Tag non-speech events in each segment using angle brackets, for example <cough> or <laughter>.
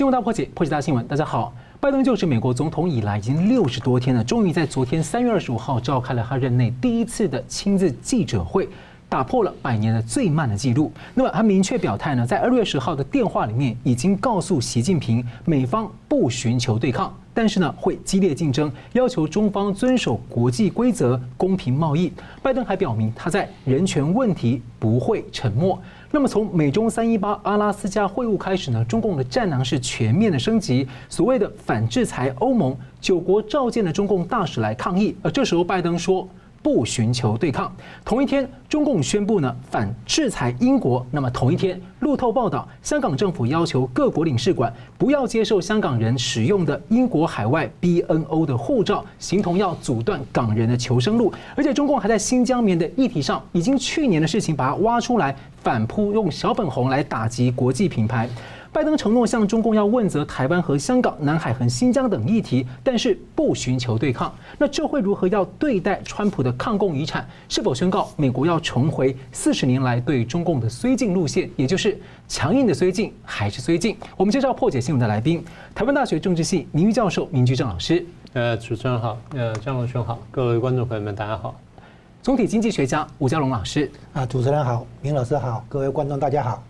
新闻大破解，破解大新闻。大家好，拜登就职美国总统以来已经六十多天了，终于在昨天三月二十五号召开了他任内第一次的亲自记者会，打破了百年的最慢的记录。那么他明确表态呢，在二月十号的电话里面已经告诉习近平，美方不寻求对抗，但是呢会激烈竞争，要求中方遵守国际规则、公平贸易。拜登还表明，他在人权问题不会沉默。那么从美中三一八阿拉斯加会晤开始呢，中共的战狼是全面的升级。所谓的反制裁欧盟，九国召见了中共大使来抗议。而这时候拜登说。不寻求对抗。同一天，中共宣布呢反制裁英国。那么同一天，路透报道，香港政府要求各国领事馆不要接受香港人使用的英国海外 BNO 的护照，形同要阻断港人的求生路。而且中共还在新疆棉的议题上，已经去年的事情把它挖出来反扑，用小粉红来打击国际品牌。拜登承诺向中共要问责台湾和香港、南海和新疆等议题，但是不寻求对抗。那这会如何要对待川普的抗共遗产？是否宣告美国要重回四十年来对中共的绥靖路线，也就是强硬的绥靖还是绥靖？我们介绍破解新闻的来宾：台湾大学政治系名誉教授明居正老师。呃，主持人好，呃，张龙兄好，各位观众朋友们大家好。总体经济学家吴家龙老师。啊，主持人好，明老师好，各位观众大家好。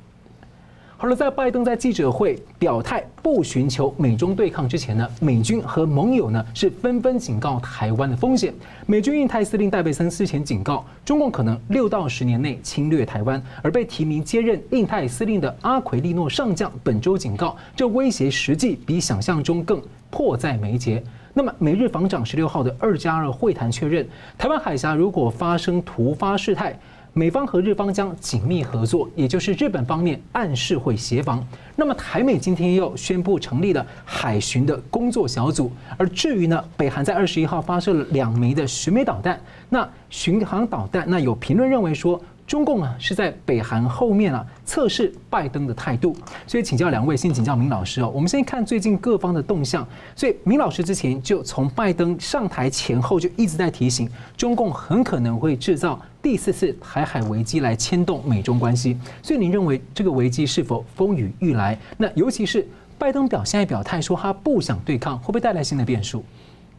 好了，在拜登在记者会表态不寻求美中对抗之前呢，美军和盟友呢是纷纷警告台湾的风险。美军印太司令戴维森之前警告，中共可能六到十年内侵略台湾，而被提名接任印太司令的阿奎利诺上将本周警告，这威胁实际比想象中更迫在眉睫。那么，美日防长十六号的二加二会谈确认，台湾海峡如果发生突发事态。美方和日方将紧密合作，也就是日本方面暗示会协防。那么台美今天又宣布成立了海巡的工作小组。而至于呢，北韩在二十一号发射了两枚的巡美导弹，那巡航导弹，那有评论认为说。中共啊是在北韩后面啊测试拜登的态度，所以请教两位，先请教明老师哦。我们先看最近各方的动向，所以明老师之前就从拜登上台前后就一直在提醒，中共很可能会制造第四次台海危机来牵动美中关系。所以您认为这个危机是否风雨欲来？那尤其是拜登表现在表态说他不想对抗，会不会带来新的变数？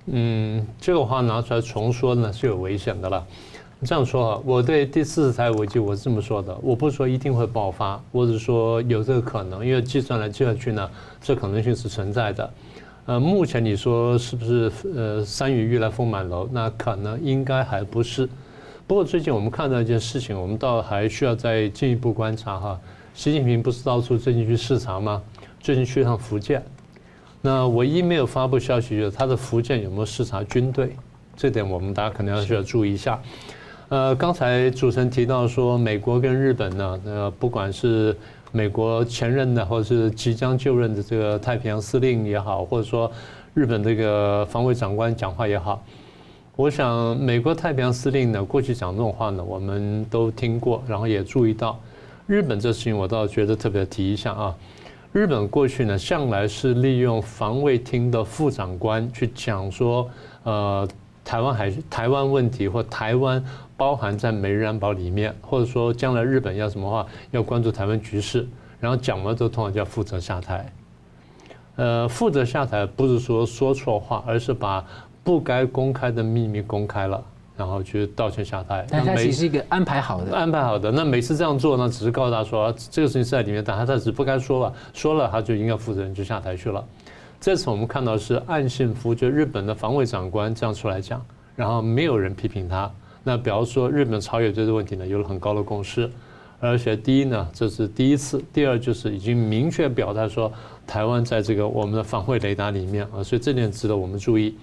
嗯，这个话拿出来重说呢是有危险的了。这样说啊，我对第四次台海危机我是这么说的，我不是说一定会爆发，我是说有这个可能，因为计算来计算去呢，这可能性是存在的。呃，目前你说是不是呃山雨欲来风满楼？那可能应该还不是。不过最近我们看到一件事情，我们倒还需要再进一步观察哈。习近平不是到处最近去视察吗？最近去一趟福建，那唯一没有发布消息就是他的福建有没有视察军队，这点我们大家可能要需要注意一下。呃，刚才主持人提到说，美国跟日本呢，呃，不管是美国前任的，或者是即将就任的这个太平洋司令也好，或者说日本这个防卫长官讲话也好，我想美国太平洋司令呢，过去讲这种话呢，我们都听过，然后也注意到。日本这事情，我倒觉得特别提一下啊，日本过去呢，向来是利用防卫厅的副长官去讲说，呃，台湾海台湾问题或台湾。包含在美日安保里面，或者说将来日本要什么话，要关注台湾局势，然后讲完之后通常叫负责下台。呃，负责下台不是说说错话，而是把不该公开的秘密公开了，然后去道歉下台。但他其实是一个安排好的，安排好的。那每次这样做呢，只是告诉他说这个事情是在里面，但他他只不该说了，说了他就应该负责任就下台去了。这次我们看到是岸信夫，就日本的防卫长官这样出来讲，然后没有人批评他。那比方说，日本朝野对这个问题呢有了很高的共识，而且第一呢，这是第一次；第二就是已经明确表态说，台湾在这个我们的防卫雷达里面啊，所以这点值得我们注意。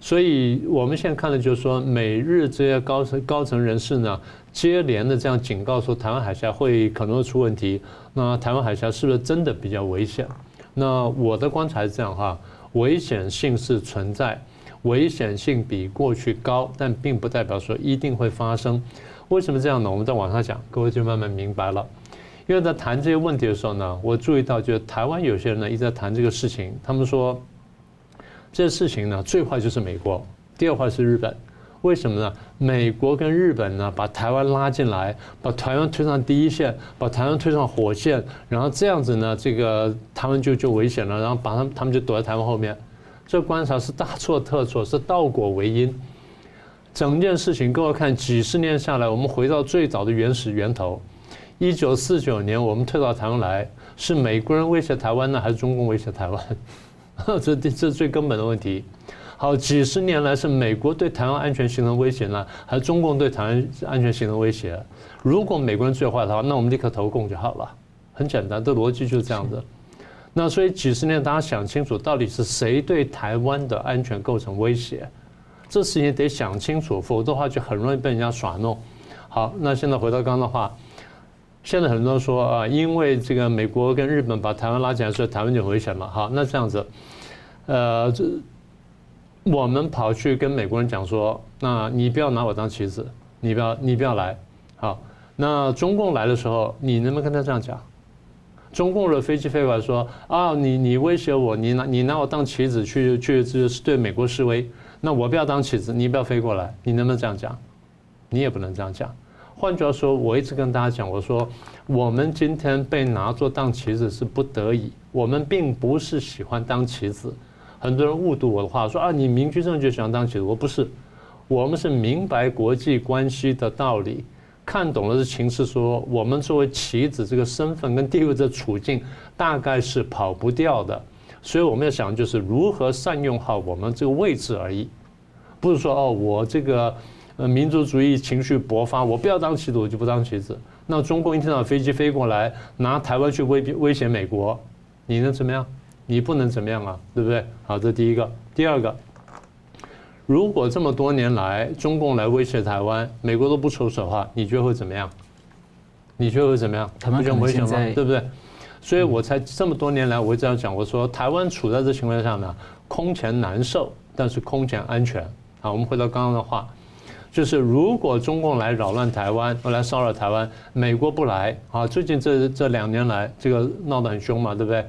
所以我们现在看的就是说，美日这些高层高层人士呢，接连的这样警告说，台湾海峡会可能会出问题。那台湾海峡是不是真的比较危险？那我的观察是这样哈，危险性是存在。危险性比过去高，但并不代表说一定会发生。为什么这样呢？我们再往下讲，各位就慢慢明白了。因为在谈这些问题的时候呢，我注意到，就是台湾有些人呢一直在谈这个事情。他们说，这个事情呢最坏就是美国，第二坏是日本。为什么呢？美国跟日本呢，把台湾拉进来，把台湾推上第一线，把台湾推上火线，然后这样子呢，这个他们就就危险了，然后把他们他们就躲在台湾后面。这观察是大错特错，是倒果为因。整件事情各位看，几十年下来，我们回到最早的原始源头。一九四九年，我们退到台湾来，是美国人威胁台湾呢，还是中共威胁台湾？<laughs> 这这是最根本的问题。好，几十年来是美国对台湾安全形成威胁呢，还是中共对台湾安全形成威胁？如果美国人最坏的话，那我们立刻投共就好了，很简单，这逻辑就是这样子。那所以几十年，大家想清楚，到底是谁对台湾的安全构成威胁？这事情得想清楚，否则的话就很容易被人家耍弄。好，那现在回到刚刚的话。现在很多人说啊，因为这个美国跟日本把台湾拉起来，所以台湾就危险了。好，那这样子，呃，这我们跑去跟美国人讲说，那你不要拿我当棋子，你不要你不要来。好，那中共来的时候，你能不能跟他这样讲？中共的飞机飞过来说啊，你你威胁我，你拿你拿我当棋子去去就是对美国示威，那我不要当棋子，你不要飞过来，你能不能这样讲？你也不能这样讲。换句话说，我一直跟大家讲，我说我们今天被拿作当棋子是不得已，我们并不是喜欢当棋子。很多人误读我的话，说啊，你明居正就喜欢当棋子，我不是，我们是明白国际关系的道理，看懂了这情势，说我们作为棋子这个身份跟地位的处境，大概是跑不掉的，所以我们要想就是如何善用好我们这个位置而已，不是说哦，我这个。呃，民族主义情绪勃发，我不要当棋子，我就不当棋子。那中共一天到飞机飞过来，拿台湾去威逼威胁美国，你能怎么样？你不能怎么样啊，对不对？好，这第一个。第二个，如果这么多年来中共来威胁台湾，美国都不出手的话，你觉得会怎么样？你觉得会怎么样？他们很危险吗？对不对？所以我才这么多年来，我一直要讲，我说台湾处在这情况下呢，空前难受，但是空前安全。好，我们回到刚刚的话。就是如果中共来扰乱台湾，来骚扰台湾，美国不来啊。最近这这两年来，这个闹得很凶嘛，对不对？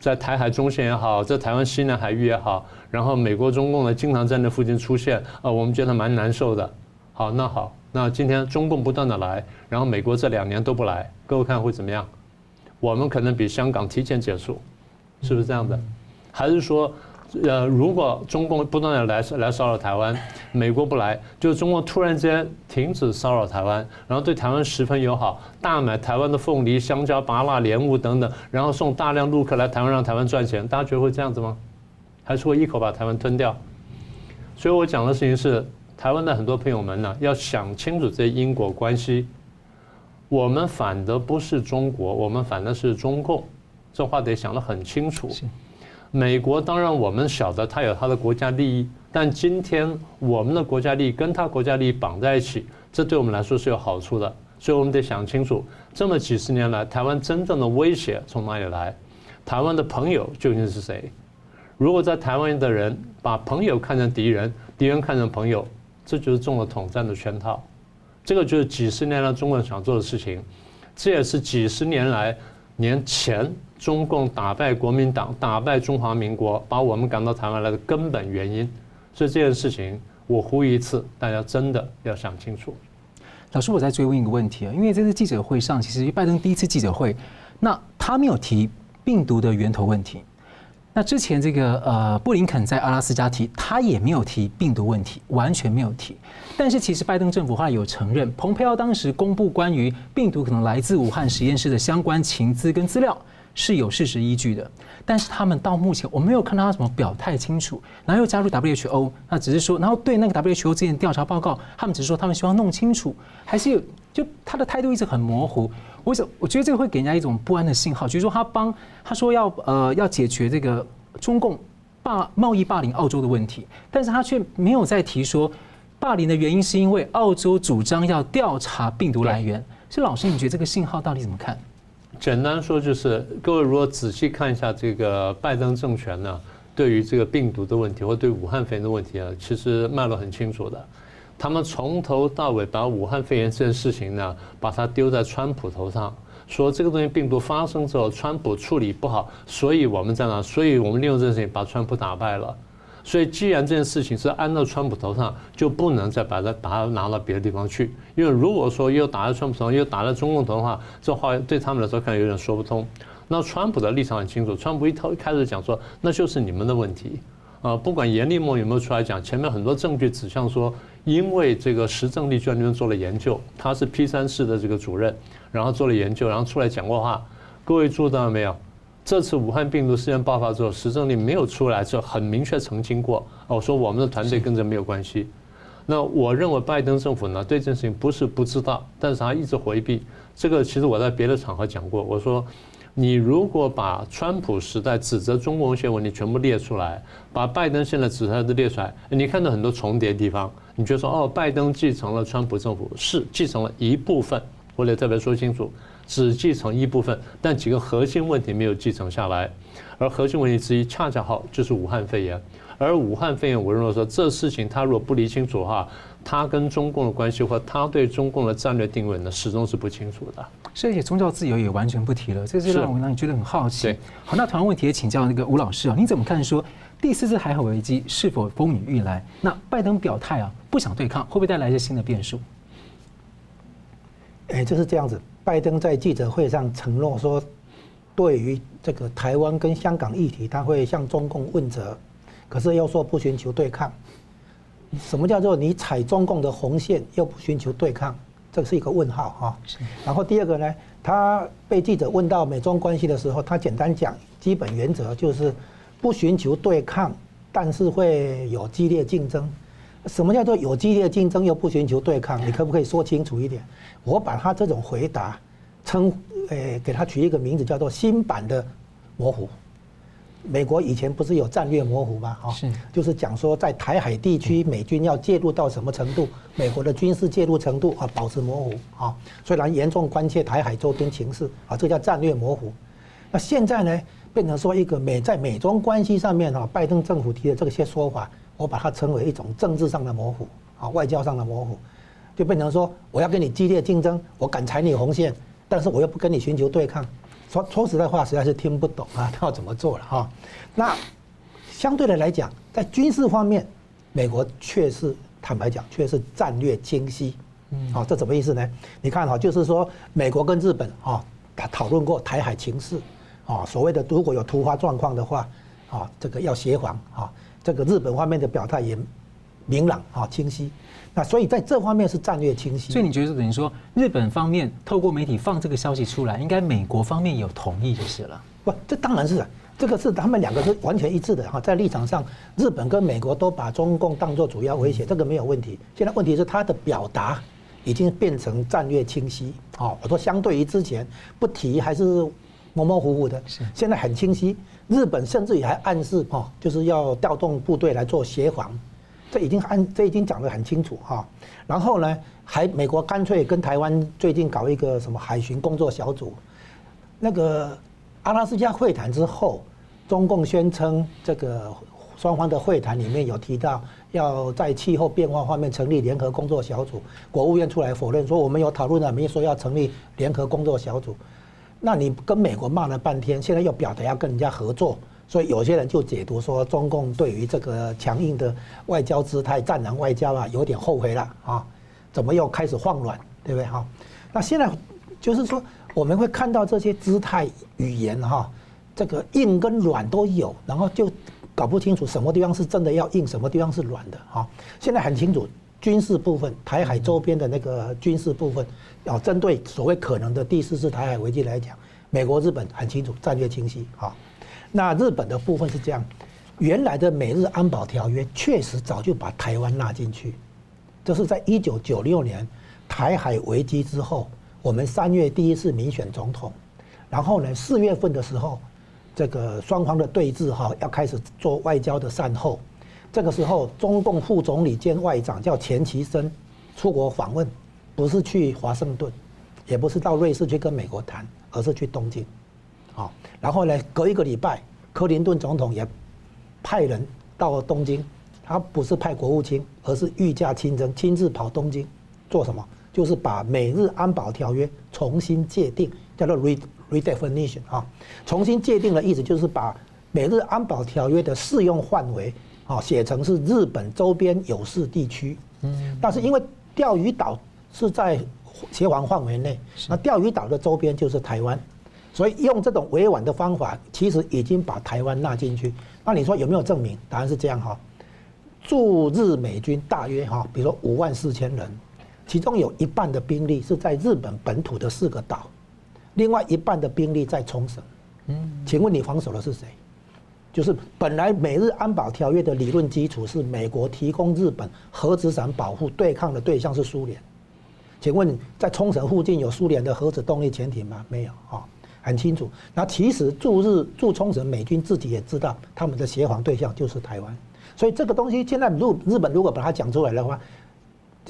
在台海中线也好，在台湾西南海域也好，然后美国中共呢经常在那附近出现啊，我们觉得蛮难受的。好，那好，那今天中共不断的来，然后美国这两年都不来，各位看会怎么样？我们可能比香港提前结束，是不是这样的？还是说？呃，如果中共不断的来来骚扰台湾，美国不来，就是中共突然间停止骚扰台湾，然后对台湾十分友好，大买台湾的凤梨、香蕉、芭辣、莲雾等等，然后送大量陆客来台湾，让台湾赚钱，大家觉得会这样子吗？还是会一口把台湾吞掉？所以我讲的事情是，台湾的很多朋友们呢，要想清楚这些因果关系。我们反的不是中国，我们反的是中共，这话得想得很清楚。美国当然我们晓得他有他的国家利益，但今天我们的国家利益跟他国家利益绑在一起，这对我们来说是有好处的。所以我们得想清楚，这么几十年来，台湾真正的威胁从哪里来？台湾的朋友究竟是谁？如果在台湾的人把朋友看成敌人，敌人看成朋友，这就是中了统战的圈套。这个就是几十年来中国人想做的事情，这也是几十年来年前。中共打败国民党，打败中华民国，把我们赶到台湾来的根本原因。所以这件事情，我呼吁一次，大家真的要想清楚。老师，我再追问一个问题啊，因为这次记者会上，其实拜登第一次记者会，那他没有提病毒的源头问题。那之前这个呃布林肯在阿拉斯加提，他也没有提病毒问题，完全没有提。但是其实拜登政府后来有承认，蓬佩奥当时公布关于病毒可能来自武汉实验室的相关情资跟资料。是有事实依据的，但是他们到目前我没有看到他什么表态清楚，然后又加入 WHO，那只是说，然后对那个 WHO 之前调查报告，他们只是说他们希望弄清楚，还是有就他的态度一直很模糊。我想？我觉得这个会给人家一种不安的信号，就是说他帮他说要呃要解决这个中共霸贸易霸凌澳洲的问题，但是他却没有再提说霸凌的原因是因为澳洲主张要调查病毒来源。所以老师，你觉得这个信号到底怎么看？简单说就是，各位如果仔细看一下这个拜登政权呢，对于这个病毒的问题或对武汉肺炎的问题啊，其实脉络很清楚的。他们从头到尾把武汉肺炎这件事情呢，把它丢在川普头上，说这个东西病毒发生之后，川普处理不好，所以我们在那，所以我们利用这件事情把川普打败了。所以既然这件事情是安到川普头上，就不能再把它打拿到别的地方去。因为如果说又打在川普头上，又打在中共头的话，这话对他们来说可能有点说不通。那川普的立场很清楚，川普一头一开始讲说，那就是你们的问题。啊，不管严立盟有没有出来讲，前面很多证据指向说，因为这个石正丽在那边做了研究，他是 P 三室的这个主任，然后做了研究，然后出来讲过话。各位注意到了没有？这次武汉病毒事件爆发之后，石正丽没有出来，就很明确澄清过，哦，说我们的团队跟这没有关系。那我认为拜登政府呢，对这件事情不是不知道，但是他一直回避。这个其实我在别的场合讲过，我说。你如果把川普时代指责中共一些问题全部列出来，把拜登现在指责的列出来，你看到很多重叠的地方，你就说哦，拜登继承了川普政府，是继承了一部分，我得特别说清楚，只继承一部分，但几个核心问题没有继承下来，而核心问题之一恰恰好就是武汉肺炎，而武汉肺炎，我认为说这事情他如果不理清楚的话，他跟中共的关系或他对中共的战略定位呢，始终是不清楚的。所以宗教自由也完全不提了，这是让我让你觉得很好奇。好，那同样问题也请教那个吴老师啊，你怎么看说第四次海海危机是否风雨欲来？那拜登表态啊，不想对抗，会不会带来一些新的变数？哎，就是这样子。拜登在记者会上承诺说，对于这个台湾跟香港议题，他会向中共问责，可是又说不寻求对抗。什么叫做你踩中共的红线又不寻求对抗？这是一个问号哈。然后第二个呢，他被记者问到美中关系的时候，他简单讲，基本原则就是不寻求对抗，但是会有激烈竞争。什么叫做有激烈竞争又不寻求对抗？你可不可以说清楚一点？我把他这种回答称，诶，给他取一个名字叫做新版的模糊。美国以前不是有战略模糊吗？哈，是，就是讲说在台海地区美军要介入到什么程度，美国的军事介入程度啊，保持模糊啊。虽然严重关切台海周边情势啊，这叫战略模糊。那现在呢，变成说一个美在美中关系上面啊，拜登政府提的这些说法，我把它称为一种政治上的模糊啊，外交上的模糊，就变成说我要跟你激烈竞争，我敢踩你红线，但是我又不跟你寻求对抗。说说实在话，实在是听不懂啊，他 <laughs> 要怎么做了哈？那相对的来讲，在军事方面，美国确实坦白讲，确实战略清晰。嗯，好，这什么意思呢？你看哈，就是说美国跟日本啊，他讨论过台海情势啊，所谓的如果有突发状况的话啊，这个要协防啊，这个日本方面的表态也明朗啊，清晰。那所以在这方面是战略清晰。所以你觉得等于说日本方面透过媒体放这个消息出来，应该美国方面有同意就是了。不，这当然是啊，这个是他们两个是完全一致的哈，在立场上，日本跟美国都把中共当作主要威胁，这个没有问题。现在问题是他的表达已经变成战略清晰。哦，我说相对于之前不提还是模模糊糊的，现在很清晰。日本甚至也还暗示哈，就是要调动部队来做协防。这已经按这已经讲得很清楚哈，然后呢，还美国干脆跟台湾最近搞一个什么海巡工作小组，那个阿拉斯加会谈之后，中共宣称这个双方的会谈里面有提到要在气候变化方面成立联合工作小组，国务院出来否认说我们有讨论了，没说要成立联合工作小组，那你跟美国骂了半天，现在又表达要跟人家合作。所以有些人就解读说，中共对于这个强硬的外交姿态、战狼外交啊，有点后悔了啊，怎么又开始放软，对不对哈？那现在就是说，我们会看到这些姿态、语言哈，这个硬跟软都有，然后就搞不清楚什么地方是真的要硬，什么地方是软的哈。现在很清楚，军事部分，台海周边的那个军事部分，要针对所谓可能的第四次台海危机来讲，美国、日本很清楚，战略清晰哈。那日本的部分是这样，原来的美日安保条约确实早就把台湾纳进去，这是在一九九六年台海危机之后，我们三月第一次民选总统，然后呢四月份的时候，这个双方的对峙哈要开始做外交的善后，这个时候中共副总理兼外长叫钱其琛出国访问，不是去华盛顿，也不是到瑞士去跟美国谈，而是去东京。好，然后呢，隔一个礼拜，克林顿总统也派人到东京，他不是派国务卿，而是御驾亲征，亲自跑东京，做什么？就是把美日安保条约重新界定，叫做 re redefinition 啊，重新界定的意思就是把美日安保条约的适用范围好写成是日本周边有事地区。嗯，但是因为钓鱼岛是在协防范围内，那钓鱼岛的周边就是台湾，所以用这种委婉的方法，其实已经把台湾纳进去。那你说有没有证明？答案是这样哈，驻日美军大约哈，比如说五万四千人，其中有一半的兵力是在日本本土的四个岛，另外一半的兵力在冲绳。嗯，请问你防守的是谁？就是本来美日安保条约的理论基础是美国提供日本核资产保护，对抗的对象是苏联。请问在冲绳附近有苏联的核子动力潜艇吗？没有啊，很清楚。那其实驻日驻冲绳美军自己也知道，他们的协防对象就是台湾。所以这个东西现在日日本如果把它讲出来的话，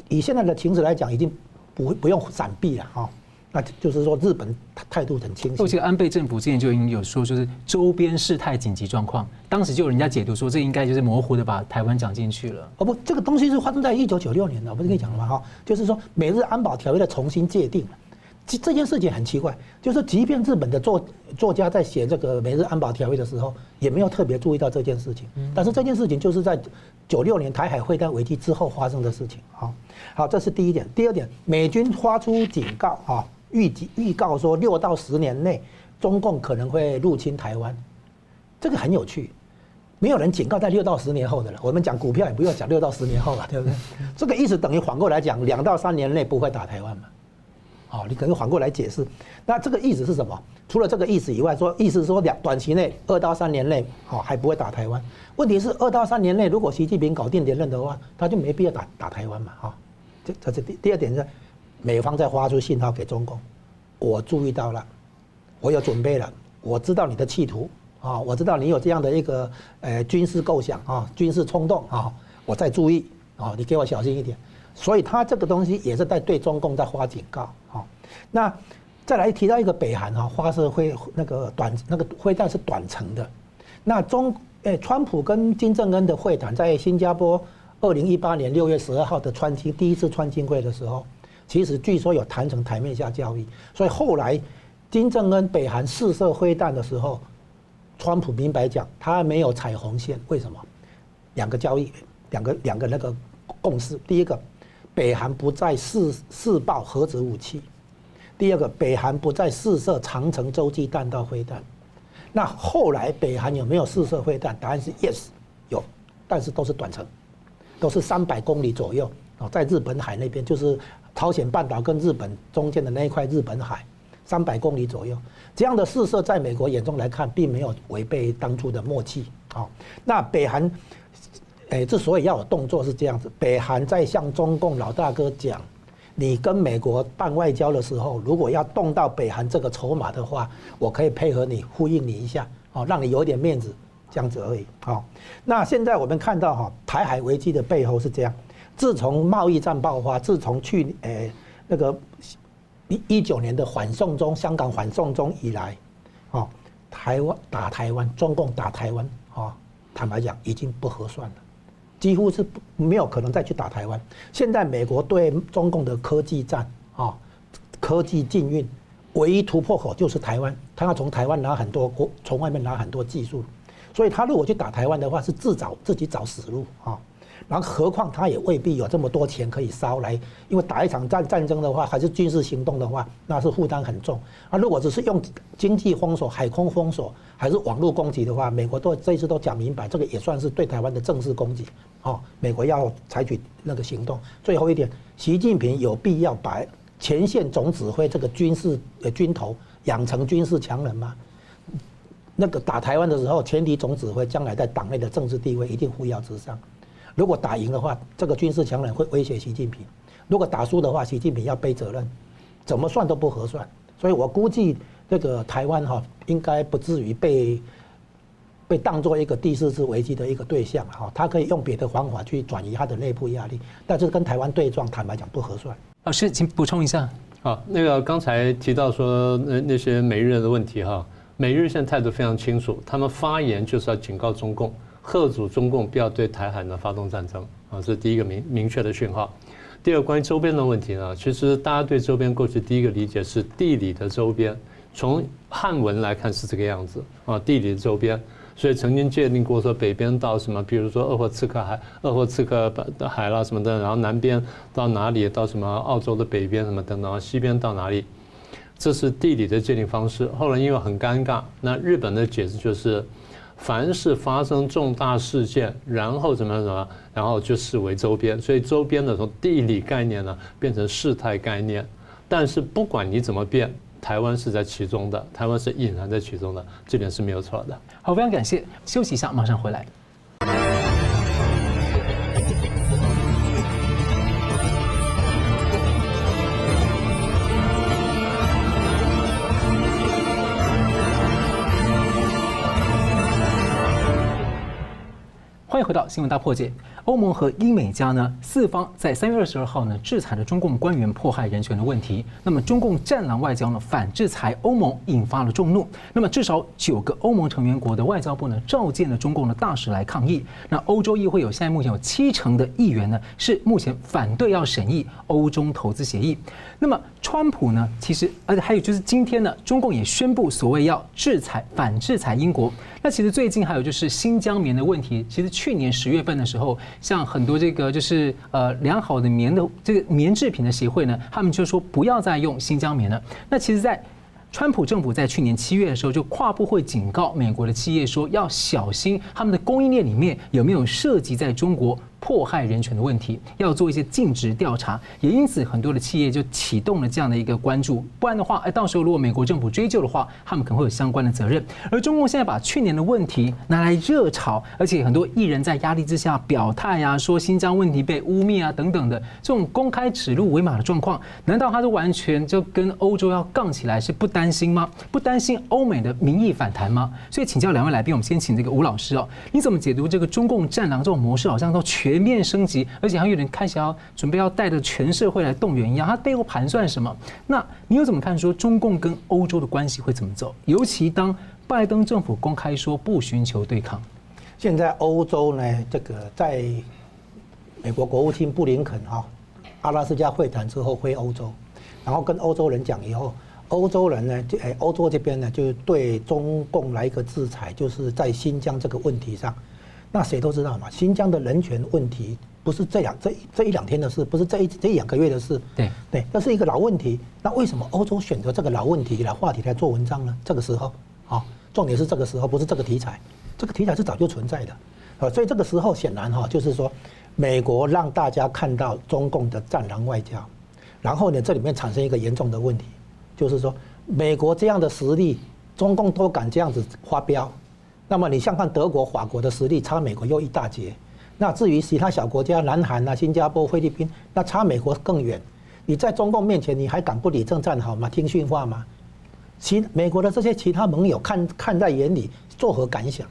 以现在的情势来讲，已经不不用闪避了啊。那就是说，日本态度很清晰。我记得安倍政府之前就已经有说，就是周边事态紧急状况，当时就有人家解读说，这应该就是模糊的把台湾讲进去了。哦不，这个东西是发生在一九九六年的，我不是跟你讲了吗？哈，就是说美日安保条约的重新界定。这这件事情很奇怪，就是即便日本的作作家在写这个美日安保条约的时候，也没有特别注意到这件事情。但是这件事情就是在九六年台海会谈危机之后发生的事情。好，好，这是第一点。第二点，美军发出警告啊。预计预告说，六到十年内，中共可能会入侵台湾，这个很有趣，没有人警告在六到十年后的了。我们讲股票也不用讲六到十年后了，对不对？这个意思等于反过来讲，两到三年内不会打台湾嘛？哦，你可能反过来解释。那这个意思是什么？除了这个意思以外，说意思说两短期内二到三年内，哦还不会打台湾。问题是二到三年内，如果习近平搞定连任的话，他就没必要打打台湾嘛？哈，这这是第第二点是。美方在发出信号给中共，我注意到了，我有准备了，我知道你的企图啊，我知道你有这样的一个呃军事构想啊，军事冲动啊，我在注意啊，你给我小心一点。所以他这个东西也是在对中共在发警告啊。那再来提到一个北韩啊，发射会那个短那个会弹是短程的。那中诶，川普跟金正恩的会谈在新加坡二零一八年六月十二号的川金第一次川金会的时候。其实据说有谈成台面下交易，所以后来金正恩北韩试射飞弹的时候，川普明白讲他没有踩红线，为什么？两个交易，两个两个那个共识。第一个，北韩不再试试爆核子武器；第二个，北韩不再试射长程洲际弹道飞弹。那后来北韩有没有试射飞弹？答案是 yes，有，但是都是短程，都是三百公里左右哦，在日本海那边就是。朝鲜半岛跟日本中间的那一块日本海，三百公里左右，这样的试射在美国眼中来看，并没有违背当初的默契。好，那北韩，诶，之所以要有动作是这样子，北韩在向中共老大哥讲，你跟美国办外交的时候，如果要动到北韩这个筹码的话，我可以配合你，呼应你一下，哦，让你有点面子，这样子而已。好，那现在我们看到哈，台海危机的背后是这样。自从贸易战爆发，自从去诶、那个一一九年的反送中、香港反送中以来，哦，台湾打台湾，中共打台湾，哦，坦白讲已经不合算了，几乎是没有可能再去打台湾。现在美国对中共的科技战，啊，科技禁运，唯一突破口就是台湾，他要从台湾拿很多国，从外面拿很多技术，所以他如果去打台湾的话，是自找自己找死路啊。然后，何况他也未必有这么多钱可以烧来，因为打一场战战争的话，还是军事行动的话，那是负担很重。啊，如果只是用经济封锁、海空封锁，还是网络攻击的话，美国都这一次都讲明白，这个也算是对台湾的正式攻击。哦，美国要采取那个行动。最后一点，习近平有必要把前线总指挥这个军事呃军头养成军事强人吗？那个打台湾的时候，前敌总指挥将来在党内的政治地位一定扶摇直上。如果打赢的话，这个军事强人会威胁习近平；如果打输的话，习近平要背责任，怎么算都不合算。所以我估计这个台湾哈，应该不至于被被当做一个第四次危机的一个对象哈。他可以用别的方法去转移他的内部压力，但是跟台湾对撞，坦白讲不合算。老师，请补充一下。好，那个刚才提到说那那些美日的问题哈，美日现在态度非常清楚，他们发言就是要警告中共。吓阻中共不要对台海呢发动战争啊，这是第一个明明确的讯号。第二，关于周边的问题呢，其实大家对周边过去第一个理解是地理的周边，从汉文来看是这个样子啊，地理的周边。所以曾经界定过说北边到什么，比如说鄂霍次克海、鄂霍次克海啦什么的，然后南边到哪里，到什么澳洲的北边什么等等，西边到哪里，这是地理的界定方式。后来因为很尴尬，那日本的解释就是。凡是发生重大事件，然后怎么样怎么样，然后就视为周边，所以周边的从地理概念呢变成事态概念。但是不管你怎么变，台湾是在其中的，台湾是隐含在其中的，这点是没有错的。好，非常感谢，休息一下，马上回来。回到新闻大破解。欧盟和英美加呢，四方在三月二十二号呢制裁了中共官员迫害人权的问题。那么中共战狼外交呢反制裁欧盟，引发了众怒。那么至少九个欧盟成员国的外交部呢召见了中共的大使来抗议。那欧洲议会有现在目前有七成的议员呢是目前反对要审议欧中投资协议。那么川普呢其实而且还有就是今天呢中共也宣布所谓要制裁反制裁英国。那其实最近还有就是新疆棉的问题，其实去年十月份的时候，像很多这个就是呃良好的棉的这个棉制品的协会呢，他们就说不要再用新疆棉了。那其实，在川普政府在去年七月的时候，就跨部会警告美国的企业说，要小心他们的供应链里面有没有涉及在中国。迫害人权的问题，要做一些尽职调查，也因此很多的企业就启动了这样的一个关注。不然的话，哎，到时候如果美国政府追究的话，他们可能会有相关的责任。而中共现在把去年的问题拿来热炒，而且很多艺人在压力之下表态啊，说新疆问题被污蔑啊等等的这种公开指鹿为马的状况，难道他是完全就跟欧洲要杠起来，是不担心吗？不担心欧美的民意反弹吗？所以请教两位来宾，我们先请这个吴老师哦，你怎么解读这个中共战狼这种模式，好像都全？全面升级，而且还有点开始要准备要带着全社会来动员一样，他背后盘算什么？那你又怎么看？说中共跟欧洲的关系会怎么走？尤其当拜登政府公开说不寻求对抗，现在欧洲呢，这个在美国国务卿布林肯哈阿拉斯加会谈之后回欧洲，然后跟欧洲人讲以后，欧洲人呢，就哎欧洲这边呢，就对中共来一个制裁，就是在新疆这个问题上。那谁都知道嘛，新疆的人权问题不是这两这这一两天的事，不是这一这一两个月的事。对对，这是一个老问题。那为什么欧洲选择这个老问题来话题来做文章呢？这个时候，啊，重点是这个时候，不是这个题材。这个题材是早就存在的，啊，所以这个时候显然哈，就是说，美国让大家看到中共的战狼外交，然后呢，这里面产生一个严重的问题，就是说，美国这样的实力，中共都敢这样子发飙。那么你像看德国、法国的实力差美国又一大截，那至于其他小国家，南韩啊、新加坡、菲律宾，那差美国更远。你在中共面前，你还敢不理政站好吗？听训话吗？其美国的这些其他盟友看看在眼里，作何感想？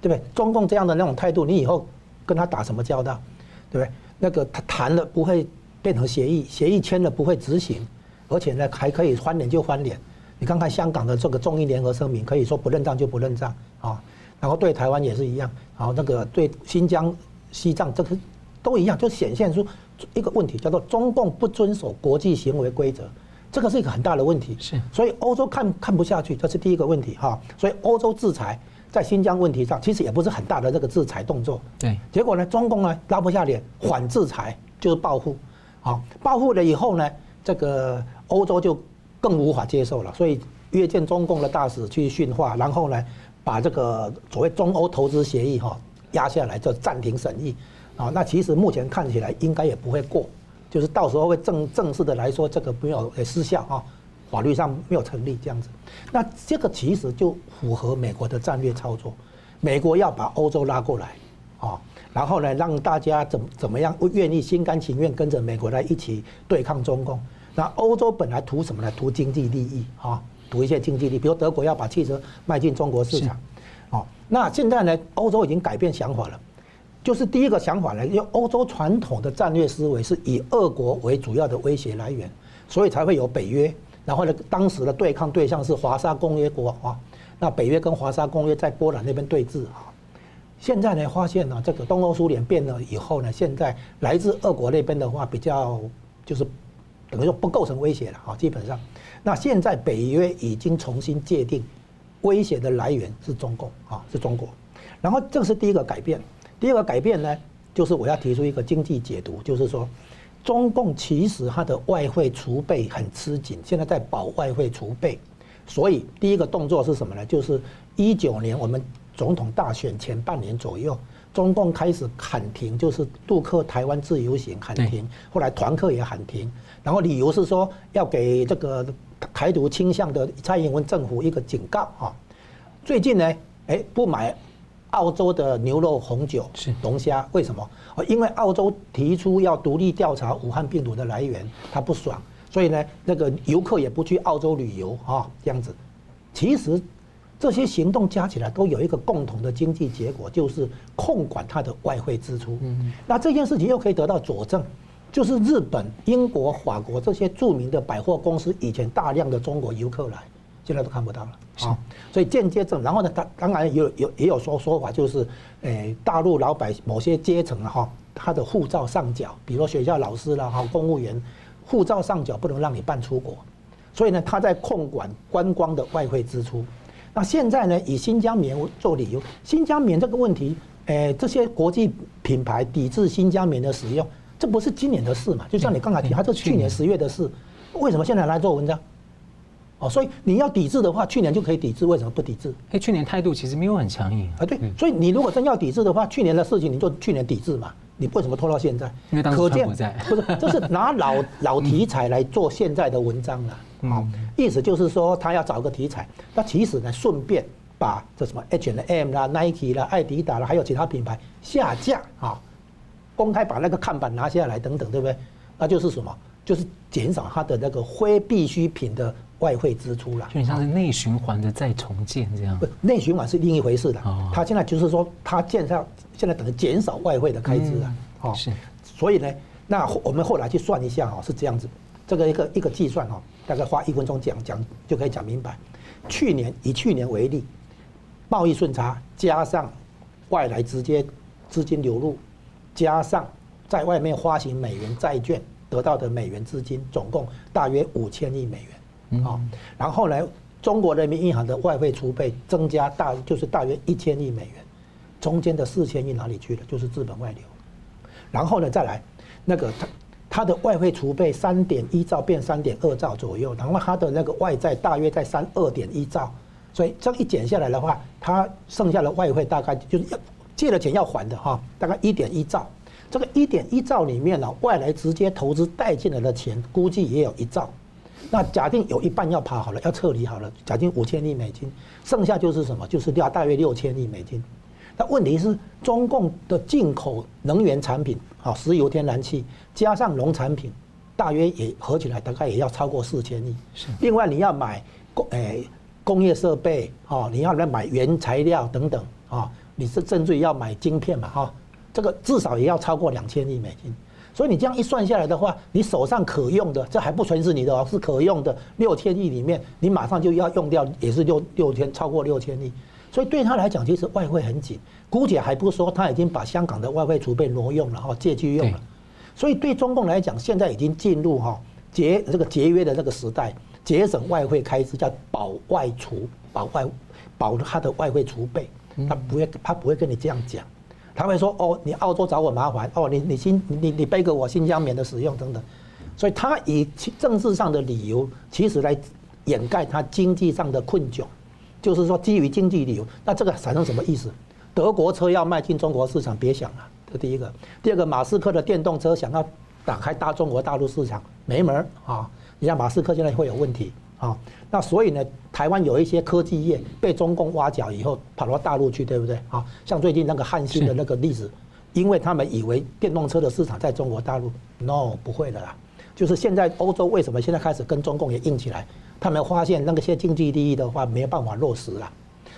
对不对？中共这样的那种态度，你以后跟他打什么交道？对不对？那个他谈了不会变成协议，协议签了不会执行，而且呢还可以翻脸就翻脸。你看看香港的这个中英联合声明，可以说不认账就不认账啊。然后对台湾也是一样，然后那个对新疆、西藏这个都一样，就显现出一个问题，叫做中共不遵守国际行为规则，这个是一个很大的问题。是，所以欧洲看看不下去，这是第一个问题哈。所以欧洲制裁在新疆问题上，其实也不是很大的这个制裁动作。对，结果呢，中共呢拉不下脸，反制裁就是报复，好，报复了以后呢，这个欧洲就更无法接受了，所以约见中共的大使去训话，然后呢。把这个所谓中欧投资协议哈压下来，就暂停审议啊。那其实目前看起来应该也不会过，就是到时候会正正式的来说，这个没有失效啊，法律上没有成立这样子。那这个其实就符合美国的战略操作，美国要把欧洲拉过来啊，然后呢让大家怎怎么样愿意心甘情愿跟着美国来一起对抗中共。那欧洲本来图什么呢？图经济利益啊。赌一些经济力，比如德国要把汽车卖进中国市场，哦，那现在呢，欧洲已经改变想法了，就是第一个想法呢，因为欧洲传统的战略思维是以俄国为主要的威胁来源，所以才会有北约，然后呢，当时的对抗对象是华沙公约国啊，那北约跟华沙公约在波兰那边对峙啊，现在呢，发现呢，这个东欧苏联变了以后呢，现在来自俄国那边的话比较就是等于说不构成威胁了啊，基本上。那现在北约已经重新界定，威胁的来源是中共啊，是中国。然后这是第一个改变，第二个改变呢，就是我要提出一个经济解读，就是说，中共其实它的外汇储备很吃紧，现在在保外汇储备，所以第一个动作是什么呢？就是一九年我们总统大选前半年左右，中共开始喊停，就是杜克台湾自由行喊停，后来团客也喊停，然后理由是说要给这个台独倾向的蔡英文政府一个警告啊。最近呢，哎，不买澳洲的牛肉、红酒、龙虾，为什么？因为澳洲提出要独立调查武汉病毒的来源，他不爽，所以呢，那个游客也不去澳洲旅游啊，这样子。其实这些行动加起来都有一个共同的经济结果，就是控管它的外汇支出。那这件事情又可以得到佐证，就是日本、英国、法国这些著名的百货公司以前大量的中国游客来。现在都看不到了啊，所以间接证。然后呢，他当然有有也有说说法，就是，诶，大陆老百姓某些阶层哈，他的护照上缴，比如说学校老师啦哈，公务员，护照上缴不能让你办出国，所以呢，他在控管观光的外汇支出。那现在呢，以新疆棉做理由，新疆棉这个问题，诶，这些国际品牌抵制新疆棉的使用，这不是今年的事嘛？就像你刚才提，它是去年十月的事，为什么现在来做文章？哦，所以你要抵制的话，去年就可以抵制，为什么不抵制？哎，去年态度其实没有很强硬啊。对，所以你如果真要抵制的话，去年的事情你就去年抵制嘛，你为什么拖到现在？因为当时川普在。不是，<laughs> 这是拿老老题材来做现在的文章了。好，意思就是说他要找个题材，那其实呢，顺便把这什么 H&M 啦、Nike 啦、爱迪达啦，还有其他品牌下架啊，公开把那个看板拿下来等等，对不对？那就是什么？就是减少它的那个非必需品的。外汇支出了，就像是内循环的再重建这样。不，内循环是另一回事的。哦，他现在就是说，它建设现在等于减少外汇的开支了。哦，是。所以呢，那我们后来去算一下哦，是这样子，这个一个一个计算哦，大概花一分钟讲讲就可以讲明白。去年以去年为例，贸易顺差加上外来直接资金流入，加上在外面发行美元债券得到的美元资金，总共大约五千亿美元。好，然后呢，中国人民银行的外汇储备增加大，就是大约一千亿美元，中间的四千亿哪里去了？就是资本外流。然后呢，再来那个它它的外汇储备三点一兆变三点二兆左右，然后它的那个外债大约在三二点一兆，所以这一减下来的话，它剩下的外汇大概就是要借了钱要还的哈，大概一点一兆。这个一点一兆里面呢，外来直接投资带进来的钱估计也有一兆。那假定有一半要跑好了，要撤离好了，假定五千亿美金，剩下就是什么？就是要大约六千亿美金。那问题是，中共的进口能源产品，啊，石油、天然气加上农产品，大约也合起来大概也要超过四千亿。是。另外你要买工诶工业设备，啊，你要来买原材料等等，啊，你是甚至于要买晶片嘛，哈，这个至少也要超过两千亿美金。所以你这样一算下来的话，你手上可用的，这还不全是你的哦，是可用的六千亿里面，你马上就要用掉，也是六六千，超过六千亿。所以对他来讲，其实外汇很紧。姑且还不说他已经把香港的外汇储备挪用了哈，借据用了。所以对中共来讲，现在已经进入哈节这个节约的这个时代，节省外汇开支叫保外储，保外保他的外汇储备，他不会他不会跟你这样讲。他会说：“哦，你澳洲找我麻烦，哦，你你新你你背给我新疆棉的使用等等，所以他以政治上的理由，其实来掩盖他经济上的困窘，就是说基于经济理由，那这个产生什么意思？德国车要卖进中国市场，别想了，这第一个。第二个，马斯克的电动车想要打开大中国大陆市场，没门啊！你看马斯克现在会有问题。”啊，那所以呢，台湾有一些科技业被中共挖角以后，跑到大陆去，对不对？啊，像最近那个汉芯的那个例子，因为他们以为电动车的市场在中国大陆，no，不会的啦。就是现在欧洲为什么现在开始跟中共也硬起来？他们发现那个些经济利益的话没有办法落实了，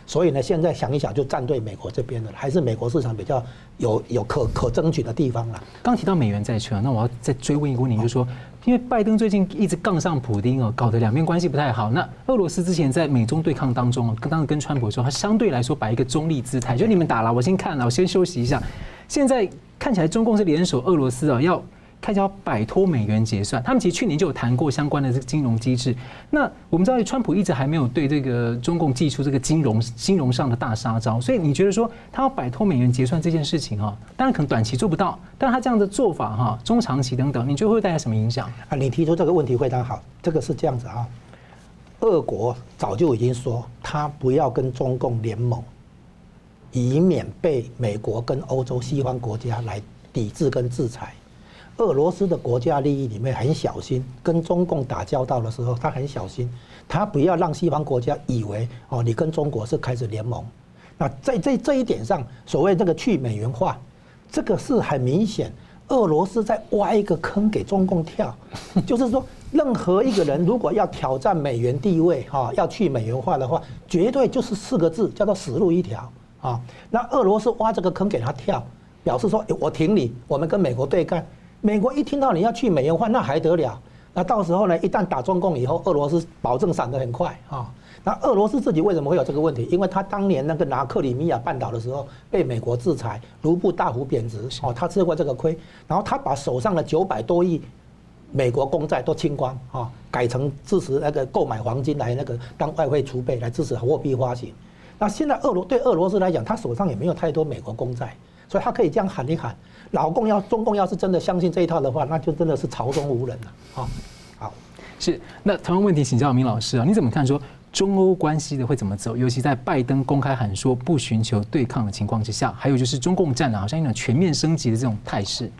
所以呢，现在想一想就站对美国这边了，还是美国市场比较有有可可争取的地方了。刚提到美元债券，那我要再追问一个问题，就是说。因为拜登最近一直杠上普丁哦，搞得两边关系不太好。那俄罗斯之前在美中对抗当中哦，跟当时跟川普说，他相对来说摆一个中立姿态，就你们打了，我先看了，我先休息一下。现在看起来中共是联手俄罗斯啊，要开始要摆脱美元结算。他们其实去年就有谈过相关的这个金融机制。那我们知道，川普一直还没有对这个中共祭出这个金融金融上的大杀招。所以你觉得说他要摆脱美元结算这件事情啊，当然可能短期做不到，但他这样的做法哈，中长期等等，你觉得会带来什么影响啊？你提出这个问题非常好，这个是这样子啊。俄国早就已经说，他不要跟中共联盟，以免被美国跟欧洲西方国家来抵制跟制裁。俄罗斯的国家利益里面很小心，跟中共打交道的时候，他很小心，他不要让西方国家以为哦，你跟中国是开始联盟。那在这这一点上，所谓这个去美元化，这个是很明显。俄罗斯在挖一个坑给中共跳，<laughs> 就是说，任何一个人如果要挑战美元地位，哈，要去美元化的话，绝对就是四个字，叫做死路一条啊。那俄罗斯挖这个坑给他跳，表示说，我挺你，我们跟美国对干。美国一听到你要去美元化，那还得了？那到时候呢，一旦打中共以后，俄罗斯保证闪得很快啊。那俄罗斯自己为什么会有这个问题？因为他当年那个拿克里米亚半岛的时候被美国制裁，卢布大幅贬值，哦，他吃过这个亏。然后他把手上的九百多亿美国公债都清光，啊，改成支持那个购买黄金来那个当外汇储备来支持货币发行。那现在俄罗对俄罗斯来讲，他手上也没有太多美国公债，所以他可以这样喊一喊。老共要中共要是真的相信这一套的话，那就真的是朝中无人了，啊，好，是。那同样问题请教明老师啊，你怎么看说？中欧关系的会怎么走？尤其在拜登公开喊说不寻求对抗的情况之下，还有就是中共战啊，好像一种全面升级的这种态势。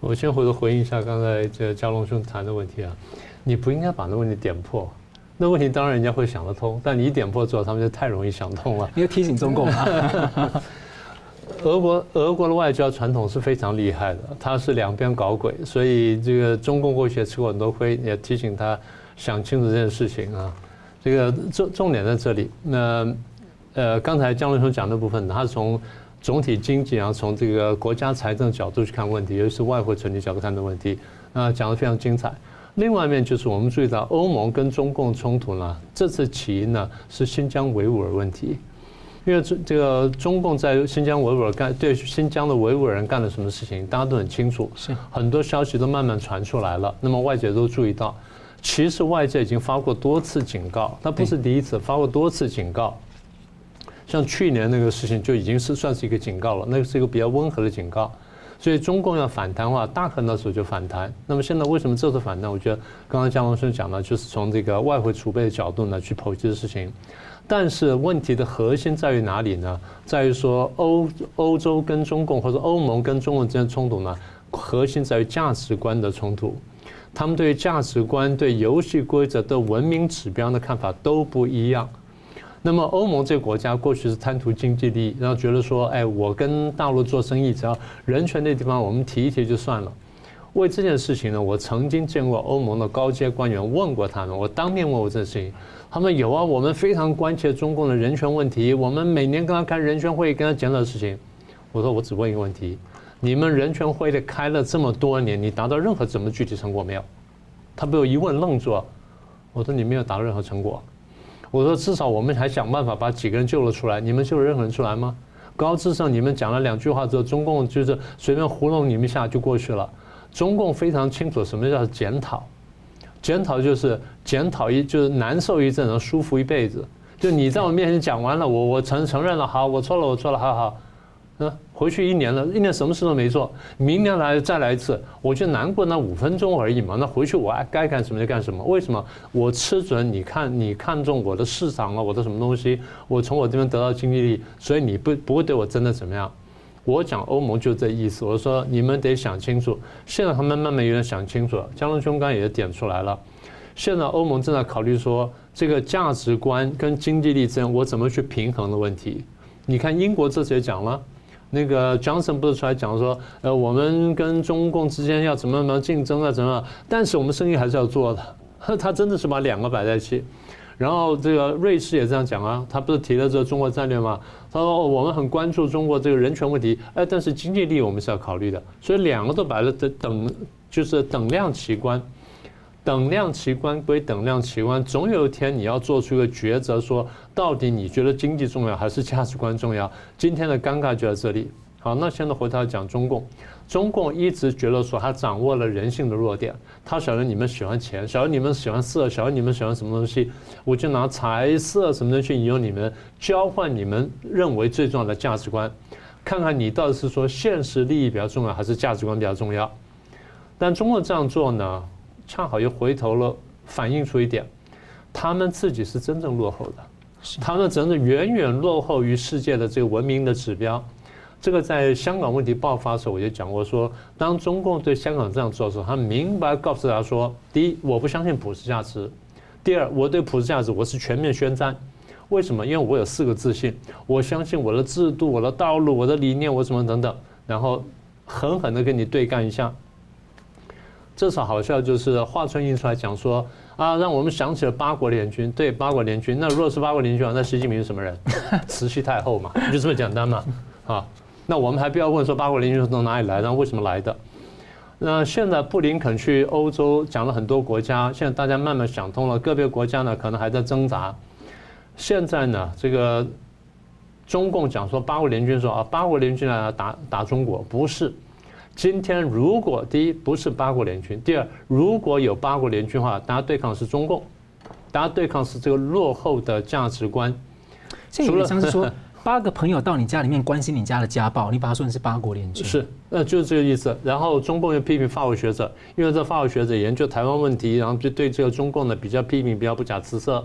我先回头回应一下刚才这个佳龙兄谈的问题啊，你不应该把那问题点破。那问题当然人家会想得通，但你一点破之后，他们就太容易想通了。<laughs> 你要提醒中共啊。<laughs> 俄国俄国的外交传统是非常厉害的，他是两边搞鬼，所以这个中共过去也吃过很多亏，也提醒他想清楚这件事情啊。这个重重点在这里。那呃，刚才江文雄讲的部分，他是从总体经济，然后从这个国家财政角度去看问题，尤其是外汇存底角度看的问题，那讲的非常精彩。另外一面就是我们注意到欧盟跟中共冲突呢，这次起因呢是新疆维吾尔问题，因为这这个中共在新疆维吾尔干对新疆的维吾尔人干了什么事情，大家都很清楚，是很多消息都慢慢传出来了。那么外界都注意到。其实外界已经发过多次警告，他不是第一次发过多次警告。像去年那个事情就已经是算是一个警告了，那个是一个比较温和的警告。所以中共要反弹的话，大可能那时候就反弹。那么现在为什么这次反弹？我觉得刚刚江龙生讲的，就是从这个外汇储备的角度呢去剖析的事情。但是问题的核心在于哪里呢？在于说欧欧洲跟中共或者欧盟跟中共之间冲突呢，核心在于价值观的冲突。他们对价值观、对游戏规则的文明指标的看法都不一样。那么欧盟这个国家过去是贪图经济利益，然后觉得说，哎，我跟大陆做生意，只要人权那地方我们提一提就算了。为这件事情呢，我曾经见过欧盟的高阶官员，问过他们，我当面问过这事情，他们有啊，我们非常关切中共的人权问题，我们每年跟他开人权会议，跟他讲的事情。我说，我只问一个问题。你们人权会议开了这么多年，你达到任何什么具体成果没有？他被我一问愣住。我说你没有达到任何成果。我说至少我们还想办法把几个人救了出来。你们救了任何人出来吗？高智商，你们讲了两句话之后，中共就是随便糊弄你们一下就过去了。中共非常清楚什么叫检讨，检讨就是检讨一就是难受一阵，然后舒服一辈子。就你在我面前讲完了，我我承承认了，好，我错了，我错了，好好。嗯，回去一年了，一年什么事都没做，明年来再来一次，我就难过那五分钟而已嘛。那回去我爱该干什么就干什么。为什么？我吃准你看你看中我的市场了，我的什么东西，我从我这边得到经济利益，所以你不不会对我真的怎么样。我讲欧盟就这意思，我说你们得想清楚。现在他们慢慢有点想清楚了。江龙兄刚也点出来了，现在欧盟正在考虑说这个价值观跟经济利益之间我怎么去平衡的问题。你看英国这次也讲了。那个 Johnson 不是出来讲说，呃，我们跟中共之间要怎么怎么竞争啊，怎么？但是我们生意还是要做的。<laughs> 他真的是把两个摆在一起。然后这个瑞士也这样讲啊，他不是提了这个中国战略吗？他说我们很关注中国这个人权问题，哎，但是经济利益我们是要考虑的。所以两个都摆了等等，就是等量齐观。等量齐观归等量齐观，总有一天你要做出一个抉择说，到底你觉得经济重要还是价值观重要？今天的尴尬就在这里。好，那现在回头讲中共，中共一直觉得说他掌握了人性的弱点，他晓得你们喜欢钱，晓得你们喜欢色，晓得你们喜欢什么东西，我就拿财色什么东西去引诱你们，交换你们认为最重要的价值观，看看你到底是说现实利益比较重要，还是价值观比较重要。但中共这样做呢，恰好又回头了，反映出一点，他们自己是真正落后的，他们真的远远落后于世界的这个文明的指标。这个在香港问题爆发的时候，我就讲过说，当中共对香港这样做的时候，他明白告诉大家说：第一，我不相信普世价值；第二，我对普世价值我是全面宣战。为什么？因为我有四个自信，我相信我的制度、我的道路、我的理念、我什么等等，然后狠狠的跟你对干一下。这次好笑就是华春莹出来讲说啊，让我们想起了八国联军。对，八国联军，那如果是八国联军，那习近平是什么人？<laughs> 慈禧太后嘛，就这么简单嘛，啊。那我们还不要问说八国联军是从哪里来，然后为什么来的？那现在布林肯去欧洲讲了很多国家，现在大家慢慢想通了，个别国家呢可能还在挣扎。现在呢，这个中共讲说八国联军说啊，八国联军来打打中国，不是。今天如果第一不是八国联军，第二如果有八国联军的话，大家对抗是中共，大家对抗是这个落后的价值观。除了像是说。<laughs> 八个朋友到你家里面关心你家的家暴，你把他说成是八国联军，是，那就是这个意思。然后中共又批评法国学者，因为这法国学者研究台湾问题，然后就对这个中共呢比较批评，比较不假辞色。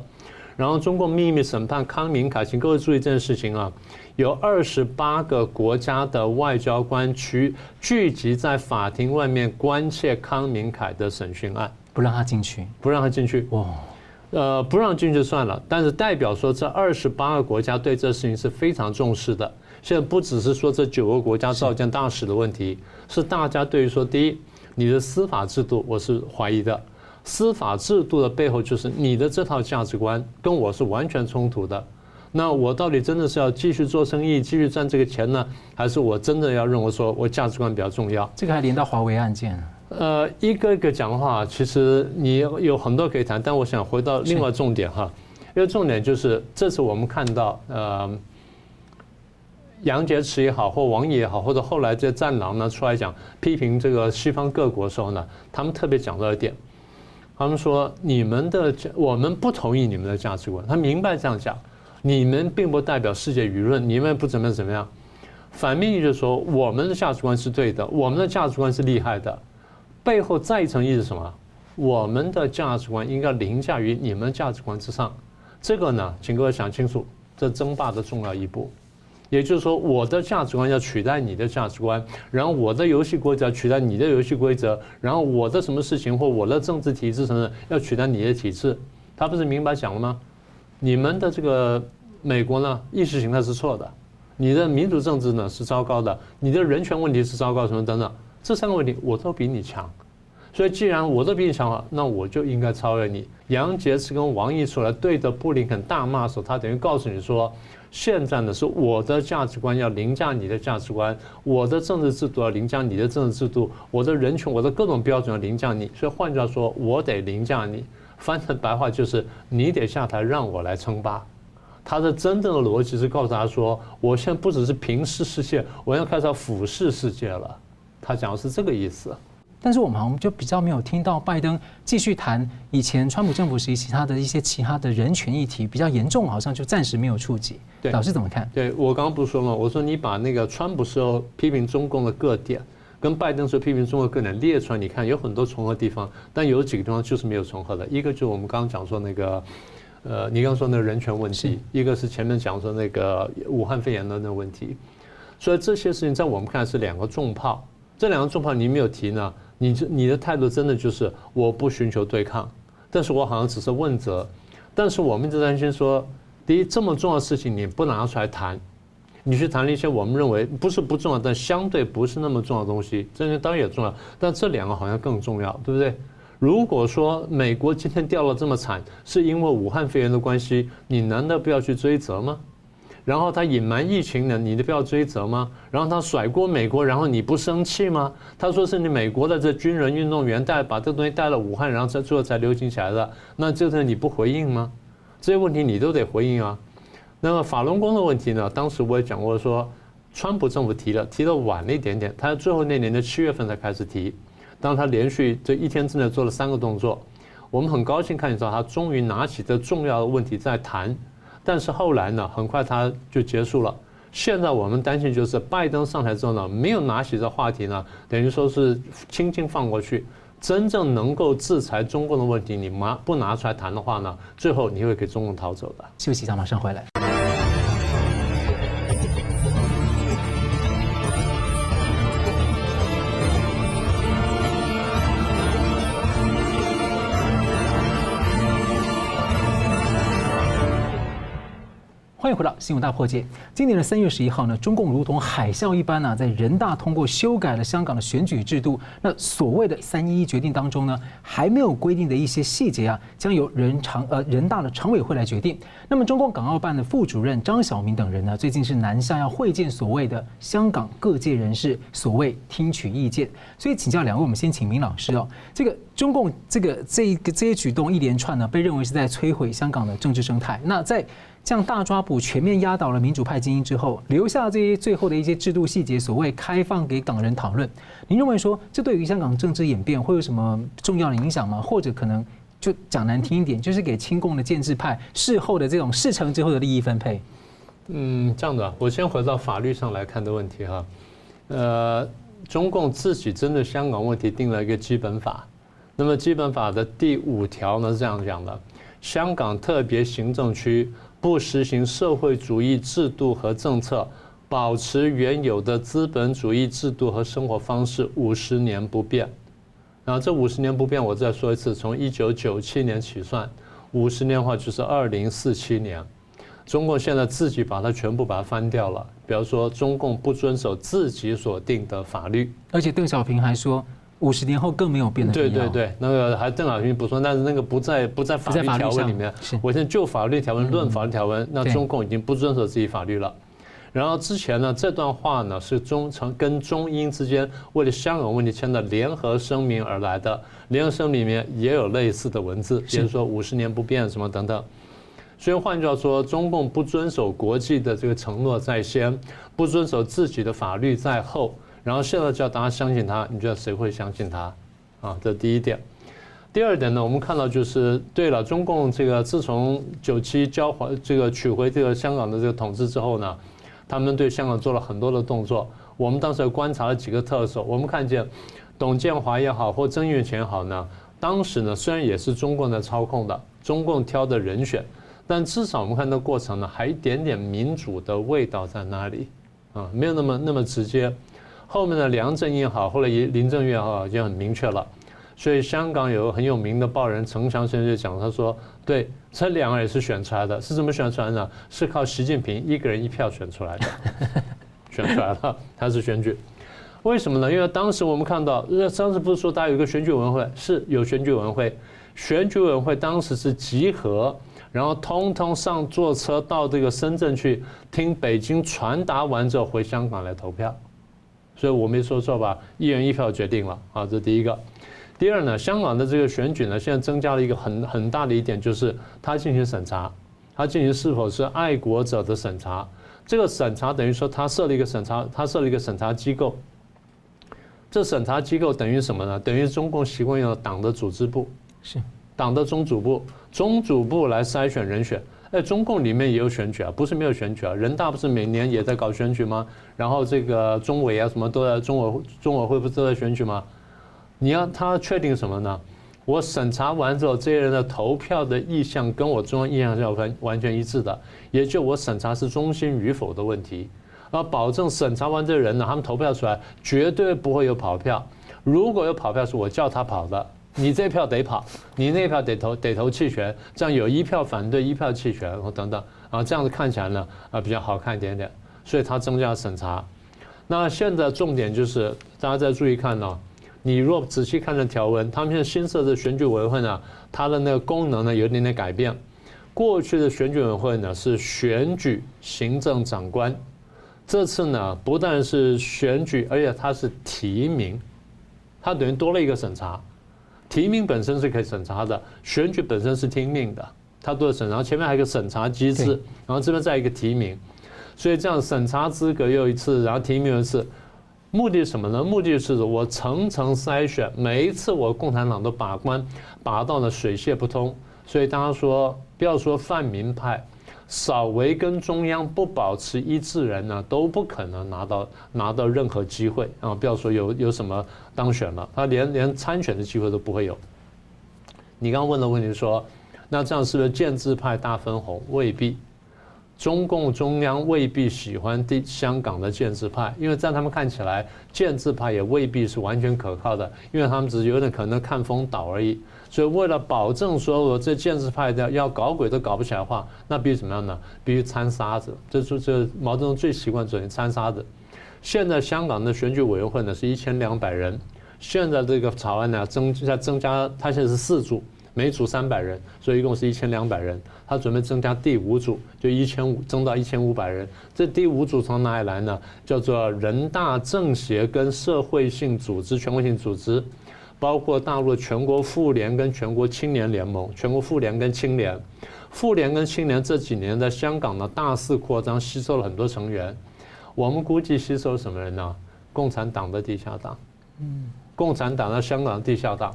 然后中共秘密审判康明凯，请各位注意这件事情啊，有二十八个国家的外交官去聚集在法庭外面关切康明凯的审讯案，不让他进去，不让他进去，哇。呃，不让进去算了，但是代表说这二十八个国家对这事情是非常重视的。现在不只是说这九个国家召见大使的问题，是大家对于说，第一，你的司法制度我是怀疑的，司法制度的背后就是你的这套价值观跟我是完全冲突的。那我到底真的是要继续做生意，继续赚这个钱呢，还是我真的要认为说我价值观比较重要？这个还连到华为案件。呃，一个一个讲的话，其实你有很多可以谈，但我想回到另外重点哈，因为重点就是这次我们看到呃，杨洁篪也好，或王毅也好，或者后来这些战狼呢出来讲批评这个西方各国的时候呢，他们特别讲到一点，他们说你们的我们不同意你们的价值观，他明白这样讲，你们并不代表世界舆论，你们不怎么怎么样，反面就是说我们的价值观是对的，我们的价值观是厉害的。背后再一层意思是什么？我们的价值观应该凌驾于你们价值观之上。这个呢，请各位想清楚，这争霸的重要一步。也就是说，我的价值观要取代你的价值观，然后我的游戏规则取代你的游戏规则，然后我的什么事情或我的政治体制什么的要取代你的体制。他不是明白讲了吗？你们的这个美国呢，意识形态是错的，你的民主政治呢是糟糕的，你的人权问题是糟糕什么等等。这三个问题我都比你强，所以既然我都比你强了，那我就应该超越你。杨洁篪跟王毅出来对着布林肯大骂的时候，他等于告诉你说，现在呢是我的价值观要凌驾你的价值观，我的政治制度要凌驾你的政治制度，我的人权、我的各种标准要凌驾你。所以换句话说，我得凌驾你。翻成白话就是你得下台让我来称霸。他的真正的逻辑是告诉他说，我现在不只是平视世界，我要开始要俯视世界了。他讲的是这个意思，但是我们好像就比较没有听到拜登继续谈以前川普政府时期其他的一些其他的人权议题比较严重，好像就暂时没有触及。对，老师怎么看？对，我刚刚不是说吗？我说你把那个川普时候批评中共的各点，跟拜登说批评中国个人列出来，你看有很多重合地方，但有几个地方就是没有重合的。一个就是我们刚刚讲说那个，呃，你刚刚说那个人权问题，一个是前面讲说那个武汉肺炎的那个问题，所以这些事情在我们看来是两个重炮。这两个重炮你没有提呢？你这你的态度真的就是我不寻求对抗，但是我好像只是问责。但是我们一直担心说，第一这么重要的事情你不拿出来谈，你去谈了一些我们认为不是不重要，但相对不是那么重要的东西，这些当然也重要，但这两个好像更重要，对不对？如果说美国今天掉了这么惨，是因为武汉肺炎的关系，你难道不要去追责吗？然后他隐瞒疫情呢，你就不要追责吗？然后他甩锅美国，然后你不生气吗？他说是你美国的这军人运动员带把这东西带了武汉，然后才最后才流行起来的。那这个你不回应吗？这些问题你都得回应啊。那么法轮功的问题呢？当时我也讲过说，川普政府提了，提的晚了一点点，他最后那年的七月份才开始提。当他连续这一天之内做了三个动作，我们很高兴看到他终于拿起这重要的问题在谈。但是后来呢，很快他就结束了。现在我们担心就是拜登上台之后呢，没有拿起这话题呢，等于说是轻轻放过去。真正能够制裁中共的问题，你拿不拿出来谈的话呢，最后你会给中共逃走的。休息一下，马上回来。回到新闻大破解。今年的三月十一号呢，中共如同海啸一般呢、在人大通过修改了香港的选举制度。那所谓的三一一决定当中呢，还没有规定的一些细节啊，将由人常呃人大的常委会来决定。那么，中共港澳办的副主任张晓明等人呢，最近是南下要会见所谓的香港各界人士，所谓听取意见。所以请教两位，我们先请明老师哦，这个中共这个这一个这些举动一连串呢，被认为是在摧毁香港的政治生态。那在这样大抓捕全面压倒了民主派精英之后，留下这些最后的一些制度细节，所谓开放给港人讨论。您认为说，这对于香港政治演变会有什么重要的影响吗？或者可能就讲难听一点，就是给亲共的建制派事后的这种事成之后的利益分配？嗯，这样的，我先回到法律上来看的问题哈。呃，中共自己针对香港问题定了一个基本法，那么基本法的第五条呢是这样讲的：香港特别行政区。不实行社会主义制度和政策，保持原有的资本主义制度和生活方式五十年不变。然后这五十年不变，我再说一次，从一九九七年起算，五十年的话就是二零四七年。中共现在自己把它全部把它翻掉了，比方说中共不遵守自己所定的法律，而且邓小平还说。五十年后更没有变的。对对对，那个还邓小平不说，但是那个不在不在法律条文里面。我现在就法律条文论法律条文，那中共已经不遵守自己法律了。然后之前呢，这段话呢是中成跟中英之间为了香港问题签的联合声明而来的，联合声明里面也有类似的文字，比如说五十年不变什么等等。所以换句话说，中共不遵守国际的这个承诺在先，不遵守自己的法律在后。然后现在叫大家相信他，你觉得谁会相信他？啊，这第一点。第二点呢，我们看到就是，对了，中共这个自从九七交还这个取回这个香港的这个统治之后呢，他们对香港做了很多的动作。我们当时观察了几个特色，我们看见董建华也好，或曾荫权也好呢，当时呢虽然也是中共在操控的，中共挑的人选，但至少我们看到过程呢，还一点点民主的味道在那里，啊，没有那么那么直接。后面的梁振英也好，后来林郑月娥已经很明确了，所以香港有个很有名的报人陈强先生就讲，他说：“对，这两个人是选出来的，是怎么选出来的？是靠习近平一个人一票选出来的，<laughs> 选出来了，他是选举。为什么呢？因为当时我们看到，当时不是说他有一个选举委员会，是有选举委员会，选举委员会当时是集合，然后通通上坐车到这个深圳去听北京传达完之后回香港来投票。”所以我没说错吧？一人一票决定了啊，这是第一个。第二呢，香港的这个选举呢，现在增加了一个很很大的一点，就是它进行审查，它进行是否是爱国者的审查。这个审查等于说，它设了一个审查，它设了一个审查机构。这审查机构等于什么呢？等于中共习惯用的党的组织部，是党的中组部，中组部来筛选人选。在中共里面也有选举啊，不是没有选举啊。人大不是每年也在搞选举吗？然后这个中委啊什么都在，中委中委会不是都在选举吗？你要他确定什么呢？我审查完之后，这些人的投票的意向跟我中央意向是要完完全一致的，也就我审查是中心与否的问题，而保证审查完这人呢，他们投票出来绝对不会有跑票。如果有跑票，是我叫他跑的。你这票得跑，你那票得投，得投弃权，这样有一票反对，一票弃权，或等等，啊，这样子看起来呢，啊，比较好看一点点，所以它增加了审查。那现在重点就是大家再注意看呢，你若仔细看这条文，他们现在新设的选举委员会呢，它的那个功能呢有一点点改变。过去的选举委员会呢是选举行政长官，这次呢不但是选举，而且它是提名，它等于多了一个审查。提名本身是可以审查的，选举本身是听命的，它都是审查。前面还有一个审查机制，然后这边再一个提名，所以这样审查资格又一次，然后提名又一次，目的是什么呢？目的是我层层筛选，每一次我共产党都把关，把到了水泄不通。所以大家说，不要说泛民派，稍微跟中央不保持一致人呢，都不可能拿到拿到任何机会啊！不要说有有什么当选了，他连连参选的机会都不会有。你刚刚问的问题说，那这样是不是建制派大分红？未必，中共中央未必喜欢地香港的建制派，因为在他们看起来，建制派也未必是完全可靠的，因为他们只是有点可能看风倒而已。所以为了保证说我这建制派的要搞鬼都搞不起来的话，那必须怎么样呢？必须掺沙子。这就这毛泽东最习惯做的掺沙子。现在香港的选举委员会呢是一千两百人，现在这个草案呢增加增加，它现在是四组，每组三百人，所以一共是一千两百人。他准备增加第五组，就一千五增到一千五百人。这第五组从哪里来呢？叫做人大政协跟社会性组织、权威性组织。包括大陆全国妇联跟全国青年联盟，全国妇联跟青联，妇联跟青联这几年在香港呢大肆扩张，吸收了很多成员。我们估计吸收什么人呢？共产党的地下党，嗯，共产党的香港的地下党。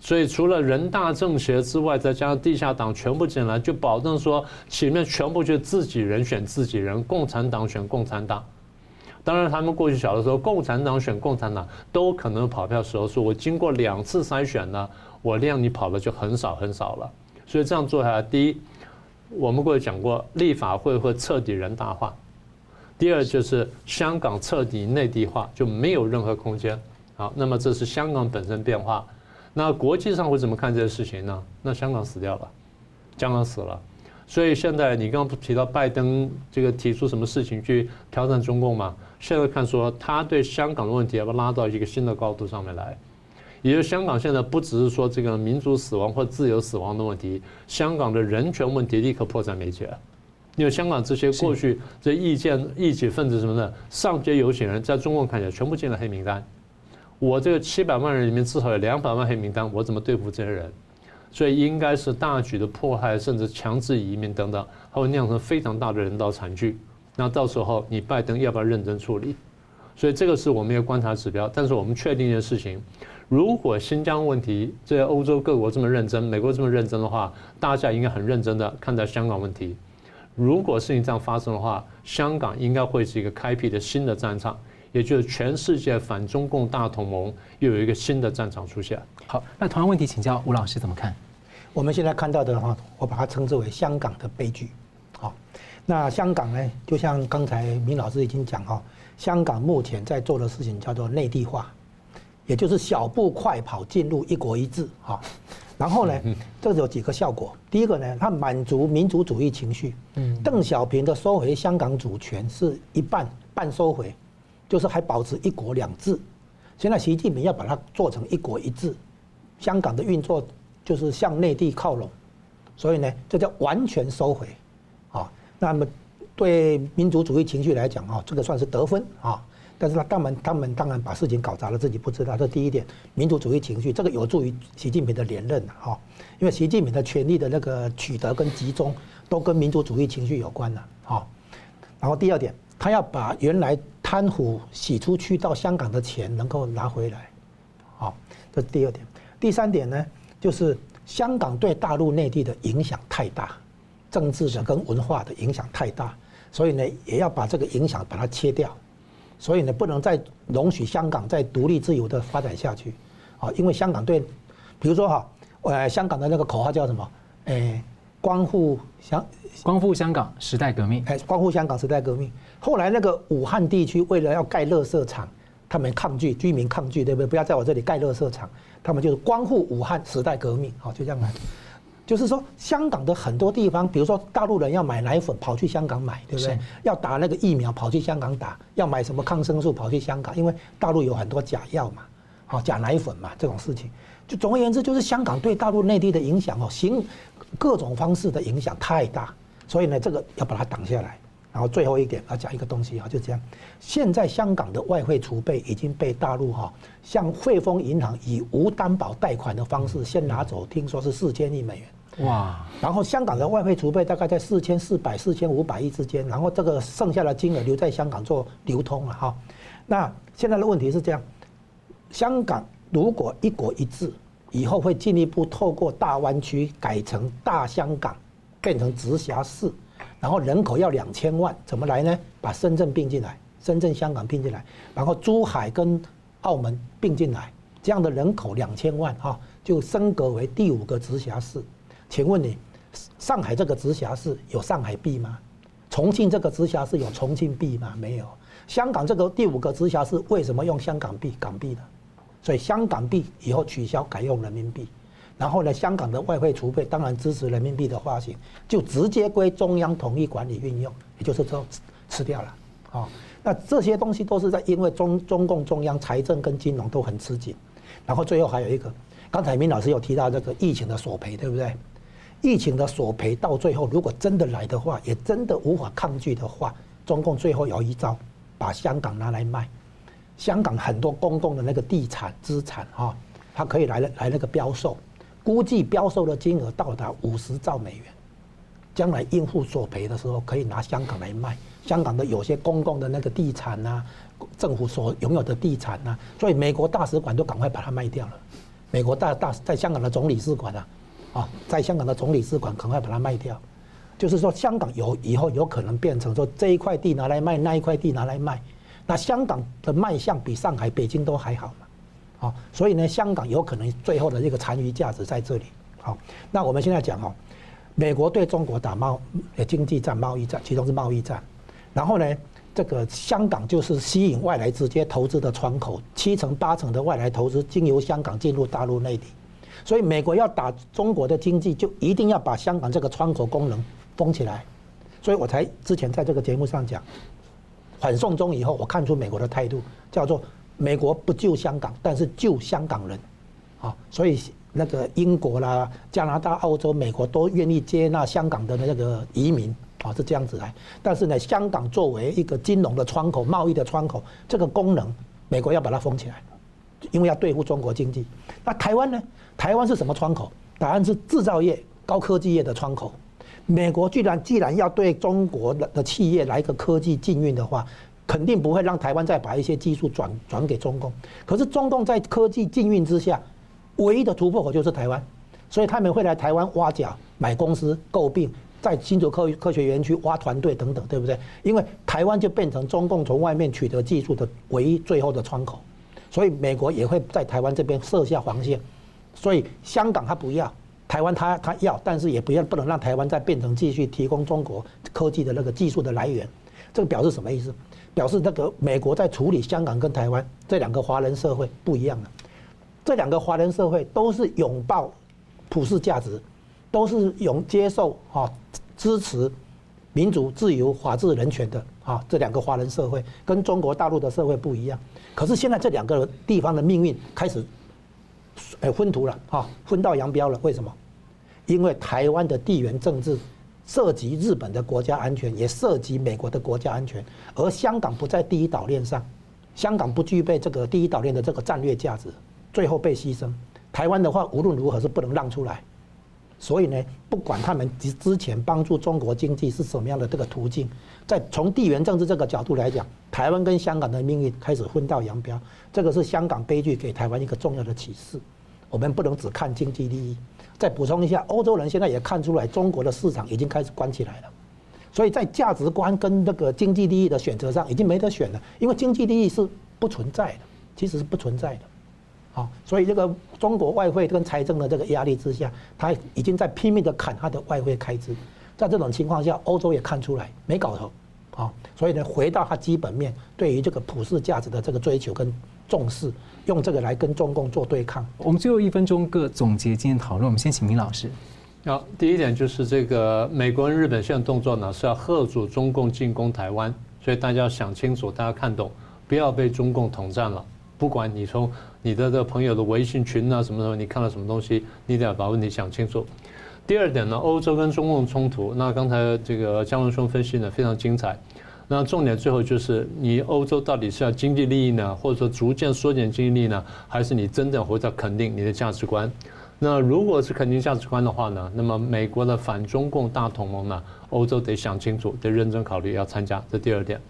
所以除了人大政协之外，再加上地下党全部进来，就保证说前面全部就自己人选自己人，共产党选共产党。当然，他们过去小的时候，共产党选共产党都可能跑票时候，说我经过两次筛选呢，我让你跑的就很少很少了。所以这样做下来，第一，我们过去讲过，立法会会彻底人大化；第二，就是香港彻底内地化，就没有任何空间。好，那么这是香港本身变化。那国际上会怎么看这个事情呢？那香港死掉了，香港死了。所以现在你刚刚提到拜登这个提出什么事情去挑战中共吗？现在看说他对香港的问题要不要拉到一个新的高度上面来，也就是香港现在不只是说这个民主死亡或自由死亡的问题，香港的人权问题立刻迫在眉睫。因为香港这些过去这意见异己分子什么的上街游行人，在中共看起来全部进了黑名单。我这个七百万人里面至少有两百万黑名单，我怎么对付这些人？所以应该是大举的迫害，甚至强制移民等等，还会酿成非常大的人道惨剧。那到时候你拜登要不要认真处理？所以这个是我们要观察指标。但是我们确定一件事情：如果新疆问题在欧洲各国这么认真，美国这么认真的话，大家应该很认真的看待香港问题。如果事情这样发生的话，香港应该会是一个开辟的新的战场。也就是全世界反中共大同盟又有一个新的战场出现。好，那同样问题请教吴老师怎么看？我们现在看到的话，我把它称之为香港的悲剧。好，那香港呢，就像刚才明老师已经讲哈，香港目前在做的事情叫做内地化，也就是小步快跑进入一国一制。哈，然后呢，这有几个效果。第一个呢，它满足民族主义情绪。嗯，邓小平的收回香港主权是一半半收回。就是还保持一国两制，现在习近平要把它做成一国一制，香港的运作就是向内地靠拢，所以呢，这叫完全收回，啊，那么对民族主义情绪来讲啊，这个算是得分啊，但是他当然他们当然把事情搞砸了，自己不知道。这第一点，民族主义情绪这个有助于习近平的连任啊，因为习近平的权力的那个取得跟集中都跟民族主义情绪有关了啊。然后第二点，他要把原来。贪腐洗出去到香港的钱能够拿回来，好，这是第二点。第三点呢，就是香港对大陆内地的影响太大，政治的跟文化的影响太大，所以呢，也要把这个影响把它切掉。所以呢，不能再容许香港再独立自由的发展下去，啊，因为香港对，比如说哈，呃，香港的那个口号叫什么？诶，光复香，光复香港时代革命，哎，光复香港时代革命。后来那个武汉地区为了要盖垃圾场，他们抗拒，居民抗拒，对不对？不要在我这里盖垃圾场，他们就是光复武汉时代革命，好，就这样来。就是说，香港的很多地方，比如说大陆人要买奶粉，跑去香港买，对不对？要打那个疫苗，跑去香港打；要买什么抗生素，跑去香港，因为大陆有很多假药嘛，好，假奶粉嘛，这种事情。就总而言之，就是香港对大陆内地的影响哦，行各种方式的影响太大，所以呢，这个要把它挡下来。然后最后一点，要讲一个东西啊，就这样。现在香港的外汇储备已经被大陆哈，像汇丰银行以无担保贷款的方式先拿走，听说是四千亿美元。哇！然后香港的外汇储备大概在四千四百、四千五百亿之间，然后这个剩下的金额留在香港做流通了哈。那现在的问题是这样：香港如果一国一制，以后会进一步透过大湾区改成大香港，变成直辖市，然后人口要两千万，怎么来呢？把深圳并进来，深圳、香港并进来，然后珠海跟澳门并进来，这样的人口两千万哈，就升格为第五个直辖市。请问你，上海这个直辖市有上海币吗？重庆这个直辖市有重庆币吗？没有。香港这个第五个直辖市为什么用香港币、港币呢？所以香港币以后取消，改用人民币。然后呢，香港的外汇储备当然支持人民币的发行，就直接归中央统一管理运用，也就是说吃掉了啊。那这些东西都是在因为中中共中央财政跟金融都很吃紧。然后最后还有一个，刚才明老师有提到这个疫情的索赔，对不对？疫情的索赔到最后，如果真的来的话，也真的无法抗拒的话，中共最后有一招，把香港拿来卖。香港很多公共的那个地产资产哈，它可以来来那个标售，估计标售的金额到达五十兆美元，将来应付索赔的时候可以拿香港来卖。香港的有些公共的那个地产呐，政府所拥有的地产呐，所以美国大使馆都赶快把它卖掉了。美国大大在香港的总领事馆啊。在香港的总领事馆赶快把它卖掉，就是说香港有以后有可能变成说这一块地拿来卖，那一块地拿来卖，那香港的卖相比上海、北京都还好嘛，啊，所以呢，香港有可能最后的这个残余价值在这里。好，那我们现在讲哦，美国对中国打贸呃经济战、贸易战，其中是贸易战，然后呢，这个香港就是吸引外来直接投资的窗口，七成八成的外来投资经由香港进入大陆内地。所以美国要打中国的经济，就一定要把香港这个窗口功能封起来。所以我才之前在这个节目上讲，反送中以后，我看出美国的态度叫做美国不救香港，但是救香港人，啊，所以那个英国啦、加拿大、澳洲、美国都愿意接纳香港的那个移民，啊，是这样子来。但是呢，香港作为一个金融的窗口、贸易的窗口，这个功能，美国要把它封起来，因为要对付中国经济。那台湾呢？台湾是什么窗口？答案是制造业、高科技业的窗口。美国居然既然要对中国的企业来一个科技禁运的话，肯定不会让台湾再把一些技术转转给中共。可是中共在科技禁运之下，唯一的突破口就是台湾，所以他们会来台湾挖角、买公司、购并，在新竹科科学园区挖团队等等，对不对？因为台湾就变成中共从外面取得技术的唯一最后的窗口，所以美国也会在台湾这边设下防线。所以香港他不要，台湾他他要，但是也不要不能让台湾再变成继续提供中国科技的那个技术的来源。这个表示什么意思？表示那个美国在处理香港跟台湾这两个华人社会不一样了。这两个华人社会都是拥抱普世价值，都是拥接受啊支持民主、自由、法治、人权的啊这两个华人社会跟中国大陆的社会不一样。可是现在这两个地方的命运开始。哎，昏涂了哈，分道扬镳了。为什么？因为台湾的地缘政治涉及日本的国家安全，也涉及美国的国家安全。而香港不在第一岛链上，香港不具备这个第一岛链的这个战略价值，最后被牺牲。台湾的话，无论如何是不能让出来。所以呢，不管他们之之前帮助中国经济是什么样的这个途径，在从地缘政治这个角度来讲，台湾跟香港的命运开始分道扬镳。这个是香港悲剧给台湾一个重要的启示。我们不能只看经济利益。再补充一下，欧洲人现在也看出来，中国的市场已经开始关起来了。所以在价值观跟那个经济利益的选择上，已经没得选了，因为经济利益是不存在的，其实是不存在的。好，所以这个中国外汇跟财政的这个压力之下，他已经在拼命的砍他的外汇开支。在这种情况下，欧洲也看出来没搞头，啊，所以呢，回到他基本面，对于这个普世价值的这个追求跟重视，用这个来跟中共做对抗。我们最后一分钟各总结今天讨论，我们先请明老师。好，第一点就是这个美国跟日本现在动作呢是要贺阻中共进攻台湾，所以大家要想清楚，大家看懂，不要被中共统战了。不管你从你的这朋友的微信群啊什么什么，你看了什么东西，你得把问题想清楚。第二点呢，欧洲跟中共冲突，那刚才这个江文兄分析呢非常精彩。那重点最后就是，你欧洲到底是要经济利益呢，或者说逐渐缩减经济利益呢，还是你真正回到肯定你的价值观？那如果是肯定价值观的话呢，那么美国的反中共大同盟呢，欧洲得想清楚，得认真考虑要参加。这第二点。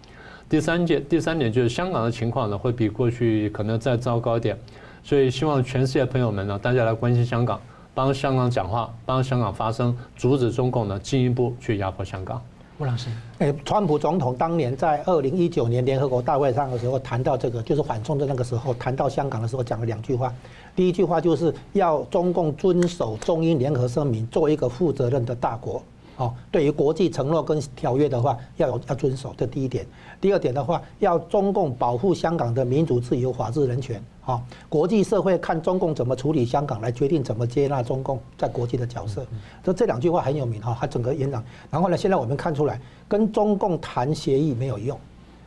第三点，第三点就是香港的情况呢，会比过去可能再糟糕一点，所以希望全世界朋友们呢，大家来关心香港，帮香港讲话，帮香港发声，阻止中共呢进一步去压迫香港。吴老师，哎，川普总统当年在二零一九年联合国大会上的时候谈到这个，就是反冲的那个时候谈到香港的时候讲了两句话，第一句话就是要中共遵守中英联合声明，做一个负责任的大国。哦，对于国际承诺跟条约的话，要有要遵守，这第一点。第二点的话，要中共保护香港的民主自由、法治、人权。好，国际社会看中共怎么处理香港，来决定怎么接纳中共在国际的角色。这这两句话很有名哈，他整个演讲。然后呢，现在我们看出来，跟中共谈协议没有用，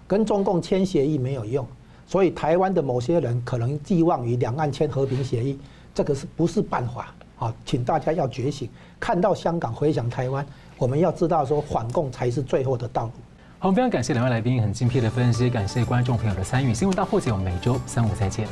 跟中共签协议没有用。所以台湾的某些人可能寄望于两岸签和平协议，这个是不是办法？啊，请大家要觉醒，看到香港，回想台湾。我们要知道，说反共才是最后的道路。好，非常感谢两位来宾很精辟的分析，感谢观众朋友的参与。新闻大破解，我们每周三五再见。